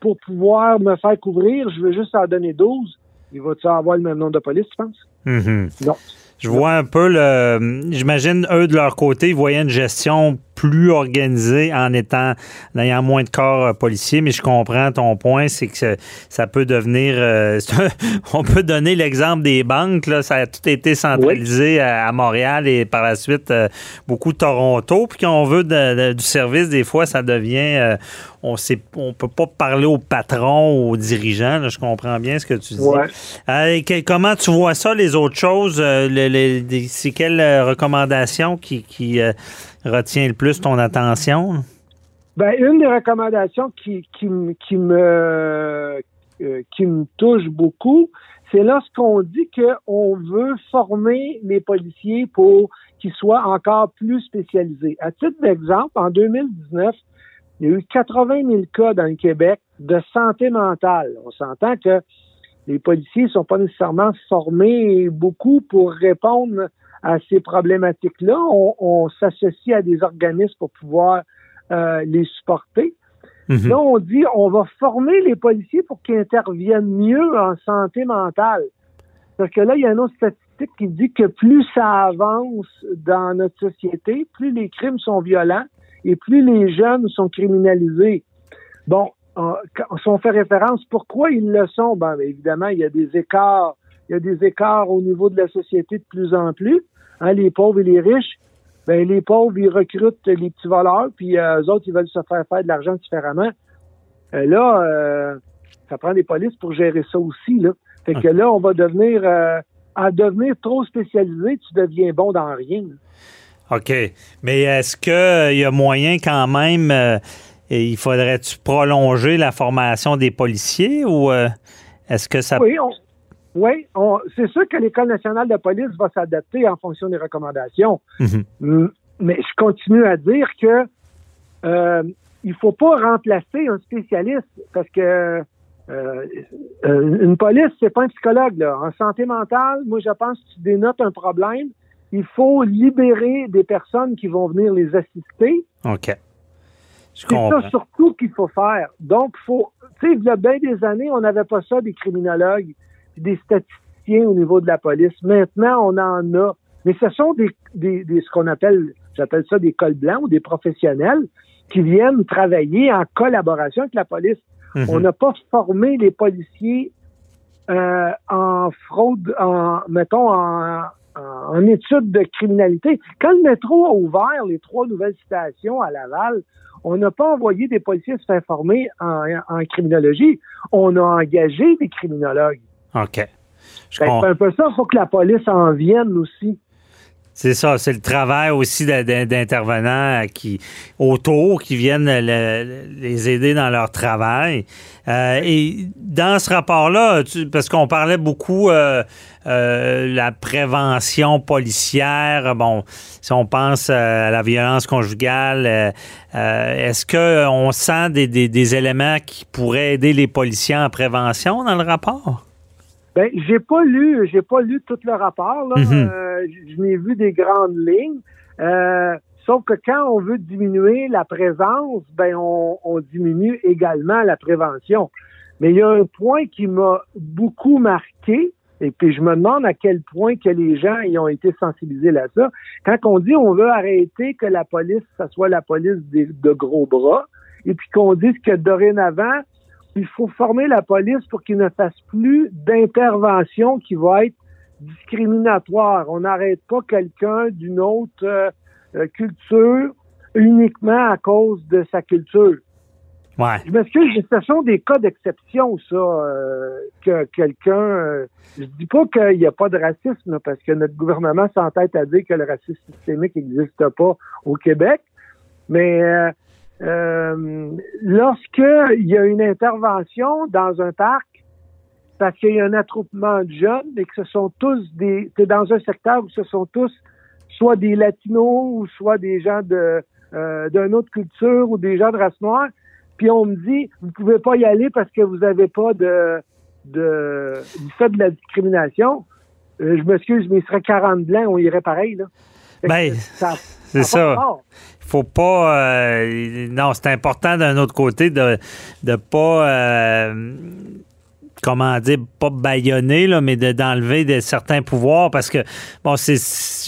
pour pouvoir me faire couvrir, je veux juste en donner 12, il va-tu avoir le même nombre de police, tu penses?
Mhm.
Non.
Je vois un peu le. J'imagine, eux, de leur côté, ils voyaient une gestion plus organisée en étant en ayant moins de corps euh, policiers, mais je comprends ton point, c'est que ça, peut devenir. euh, (laughs) on peut donner l'exemple des banques, là, ça a tout été centralisé à, à Montréal et par la suite euh, beaucoup Toronto. Puis quand on veut de- de- du service, des fois, ça devient. euh, on sait, on peut pas parler au patron, aux dirigeants. là, je comprends bien ce que tu dis.
Ouais.
Que- comment tu vois ça, les autres choses? c'est quelle euh, recommandation qui, qui retient le plus ton attention?
Ben, une des recommandations qui, qui, me euh, qui me touche beaucoup, c'est lorsqu'on dit qu'on veut former les policiers pour qu'ils soient encore plus spécialisés. À titre d'exemple, en 2019, il y a eu 80 000 cas dans le Québec de santé mentale. On s'entend que les policiers ne sont pas nécessairement formés beaucoup pour répondre à ces problématiques-là. On, on s'associe à des organismes pour pouvoir euh, les supporter.
Mhm.
Là, on dit on va former les policiers pour qu'ils interviennent mieux en santé mentale. Parce que là, il y a une autre statistique qui dit que plus ça avance dans notre société, plus les crimes sont violents et plus les jeunes sont criminalisés. Bon, euh, si on fait référence, pourquoi ils le sont? Ben, évidemment, il y a des écarts. Il y a des écarts au niveau de la société de plus en plus. Hein, les pauvres et les riches, ben, les pauvres, ils recrutent les petits voleurs, puis euh, eux autres, ils veulent se faire faire de l'argent différemment. Euh, là, euh, ça prend des polices pour gérer ça aussi. Là. Fait que là, on va devenir, euh, à devenir trop spécialisé, tu deviens bon dans rien. là.
OK. Mais est-ce qu'il y a moyen quand même, euh, il faudrait-tu prolonger la formation des policiers ou euh, est-ce que ça...
Oui, on, oui on, c'est sûr que l'École nationale de police va s'adapter en fonction des recommandations.
Mhm.
Mais je continue à dire que euh, il faut pas remplacer un spécialiste parce que euh, euh, une police, c'est pas un psychologue. Là. En santé mentale, moi, je pense que tu dénotes un problème. Il faut libérer des personnes qui vont venir les assister.
OK.
C'est ça surtout qu'il faut faire. Donc, faut, tu sais, il y a bien des années, on n'avait pas ça des criminologues, des statisticiens au niveau de la police. Maintenant, on en a. Mais ce sont des, des, des ce qu'on appelle, j'appelle ça des cols blancs ou des professionnels qui viennent travailler en collaboration avec la police.
Mhm.
On n'a pas formé les policiers euh, en fraude, en mettons en, en, en études de criminalité. Quand le métro a ouvert les trois nouvelles stations à Laval, on n'a pas envoyé des policiers se faire former en, en criminologie. On a engagé des criminologues.
OK. Je comprends.
c'est un peu ça, il faut que la police en vienne aussi.
C'est ça, c'est le travail aussi d'intervenants qui autour qui viennent le- les aider dans leur travail. Euh, et dans ce rapport-là, parce qu'on parlait beaucoup euh, euh, la prévention policière. Bon, si on pense euh, à la violence conjugale, euh, euh, est-ce que on sent des, des- des éléments qui pourraient aider les policiers en prévention dans le rapport?
Ben, j'ai pas lu, j'ai pas lu tout le rapport. Là.
Mhm.
Euh, je n'ai vu des grandes lignes. Euh, sauf que quand on veut diminuer la présence, ben on, on diminue également la prévention. Mais il y a un point qui m'a beaucoup marqué. Et puis je me demande à quel point que les gens y ont été sensibilisés à ça. Quand on dit on veut arrêter que la police, ça soit la police de gros bras, et puis qu'on dise que dorénavant, il faut former la police pour qu'il ne fasse plus d'intervention qui va être discriminatoire. On n'arrête pas quelqu'un d'une autre euh, euh, culture uniquement à cause de sa culture.
Ouais.
Je m'excuse, ce sont des cas d'exception, ça, euh, que quelqu'un... je dis pas qu'il n'y a pas de racisme, parce que notre gouvernement s'entête à dire que le racisme systémique n'existe pas au Québec, mais euh, lorsqu'il y a une intervention dans un parc, parce qu'il y a un attroupement de jeunes et que ce sont tous des, que dans un secteur où ce sont tous soit des latinos ou soit des gens de euh, d'une autre culture ou des gens de race noire, puis on me dit vous pouvez pas y aller parce que vous avez pas de de du fait de la discrimination. Euh, je m'excuse, mais il serait 40 blancs, on irait pareil là.
Ben, c'est ça. Il faut pas. Euh, non, c'est important d'un autre côté de ne pas. Euh, comment dire, pas baïonner, là, mais d'enlever de, certains pouvoirs parce que, bon, c'est,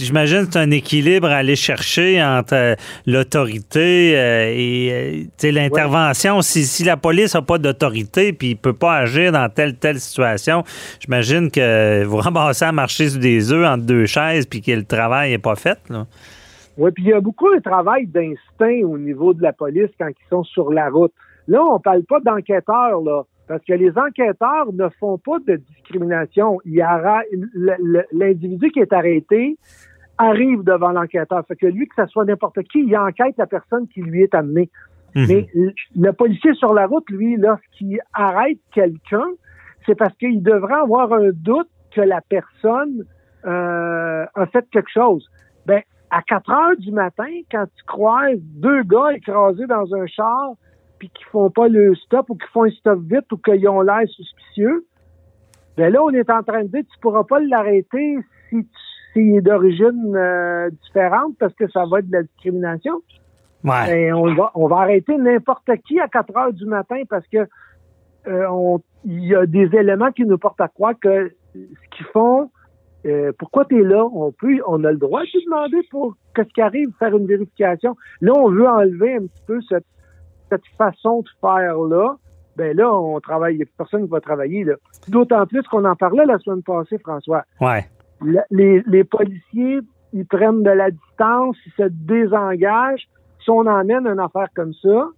j'imagine c'est un équilibre à aller chercher entre euh, l'autorité et l'intervention. Si, si, la police n'a pas d'autorité puis il peut pas agir dans telle telle situation, j'imagine que vous ramassez à marcher sur des œufs entre deux chaises puis que le travail n'est pas fait. Là.
Oui, puis il y a beaucoup de travail d'instinct au niveau de la police quand ils sont sur la route. Là, on parle pas d'enquêteurs, là, parce que les enquêteurs ne font pas de discrimination. L'individu qui est arrêté arrive devant l'enquêteur. Fait que lui, que ce soit n'importe qui, il enquête la personne qui lui est amenée. Mhm. Mais le policier sur la route, lui, lorsqu'il arrête quelqu'un, c'est parce qu'il devrait avoir un doute que la personne euh, a fait quelque chose. Ben, à 4 heures du matin, quand tu croises deux gars écrasés dans un char, puis qui font pas le stop ou qui font un stop vite ou qu'ils ont l'air suspicieux, ben là, on est en train de dire tu pourras pas l'arrêter si tu est d'origine euh, différente parce que ça va être de la discrimination.
Ouais.
Ben, on va on va arrêter n'importe qui à 4 heures du matin parce que euh, il y a des éléments qui nous portent à croire que ce qu'ils font euh, pourquoi tu es là? On peut, on a le droit de te demander pour qu'est-ce qui arrive, faire une vérification. Là, on veut enlever un petit peu cette, cette façon de faire-là. Ben là, on travaille, il n'y a personne qui va travailler. là. D'autant plus qu'on en parlait la semaine passée, François.
Ouais.
les, les policiers, ils prennent de la distance, ils se désengagent. Si on emmène une affaire comme ça,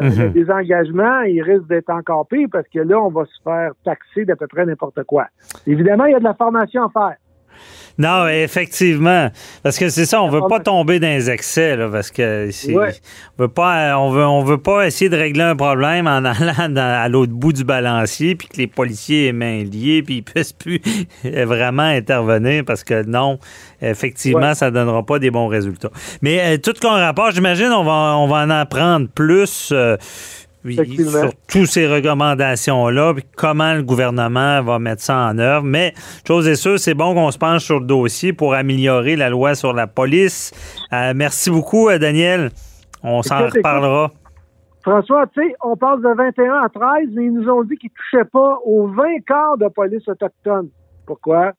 des engagements, ils risquent d'être encore pires parce que là, on va se faire taxer d'à peu près n'importe quoi. Évidemment, il y a de la formation à faire.
Non, effectivement. Parce que c'est ça, on veut pas tomber dans les excès, là, parce que on veut pas on veut on veut pas essayer de régler un problème en (laughs) allant à l'autre bout du balancier puis que les policiers aient main liées puis ils puissent plus (laughs) vraiment intervenir parce que non, effectivement, ça donnera pas des bons résultats. Mais euh, tout qu'on rapport, j'imagine on va on va en apprendre plus euh, sur toutes ces recommandations-là, puis comment le gouvernement va mettre ça en œuvre. Mais, chose est sûre, c'est bon qu'on se penche sur le dossier pour améliorer la loi sur la police. Euh, merci beaucoup, euh, Daniel. On s'en reparlera.
François, tu sais, on passe de 21 à 13, mais ils nous ont dit qu'ils ne touchaient pas aux 20 quarts de police autochtone. Pourquoi?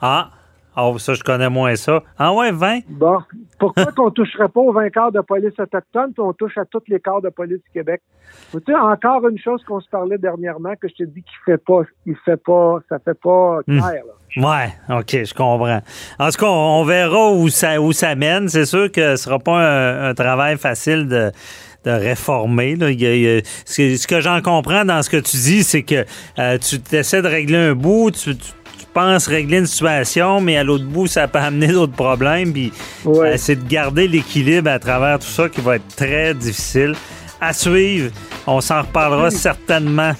Ah, ah, ça, je connais moins ça. Ah ouais, 20?
Bon. Pourquoi qu'on toucherait pas aux 20 quarts de police autochtone, puis on touche à tous les quarts de police du Québec? Tu sais, encore une chose qu'on se parlait dernièrement, que je te dis qu'il fait pas, il fait pas, ça fait pas hmm. clair,
Ouais, OK, je comprends. En tout cas, on verra où ça, où ça mène. C'est sûr que ce sera pas un, travail facile de, de réformer. Là. ce que j'en comprends dans ce que tu dis, c'est que euh, tu essaies de régler un bout, tu pense régler une situation, mais à l'autre bout, ça peut amener d'autres problèmes. Puis euh, c'est de garder l'équilibre à travers tout ça qui va être très difficile. À suivre, on s'en reparlera certainement.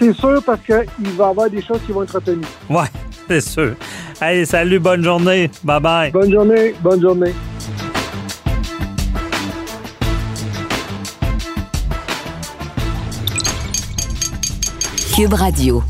C'est sûr parce qu'il va y avoir des choses qui vont être retenues.
Ouais, (laughs) c'est sûr. Allez, salut, bonne journée. Bye bye.
Bonne journée, bonne journée.
Cube Radio.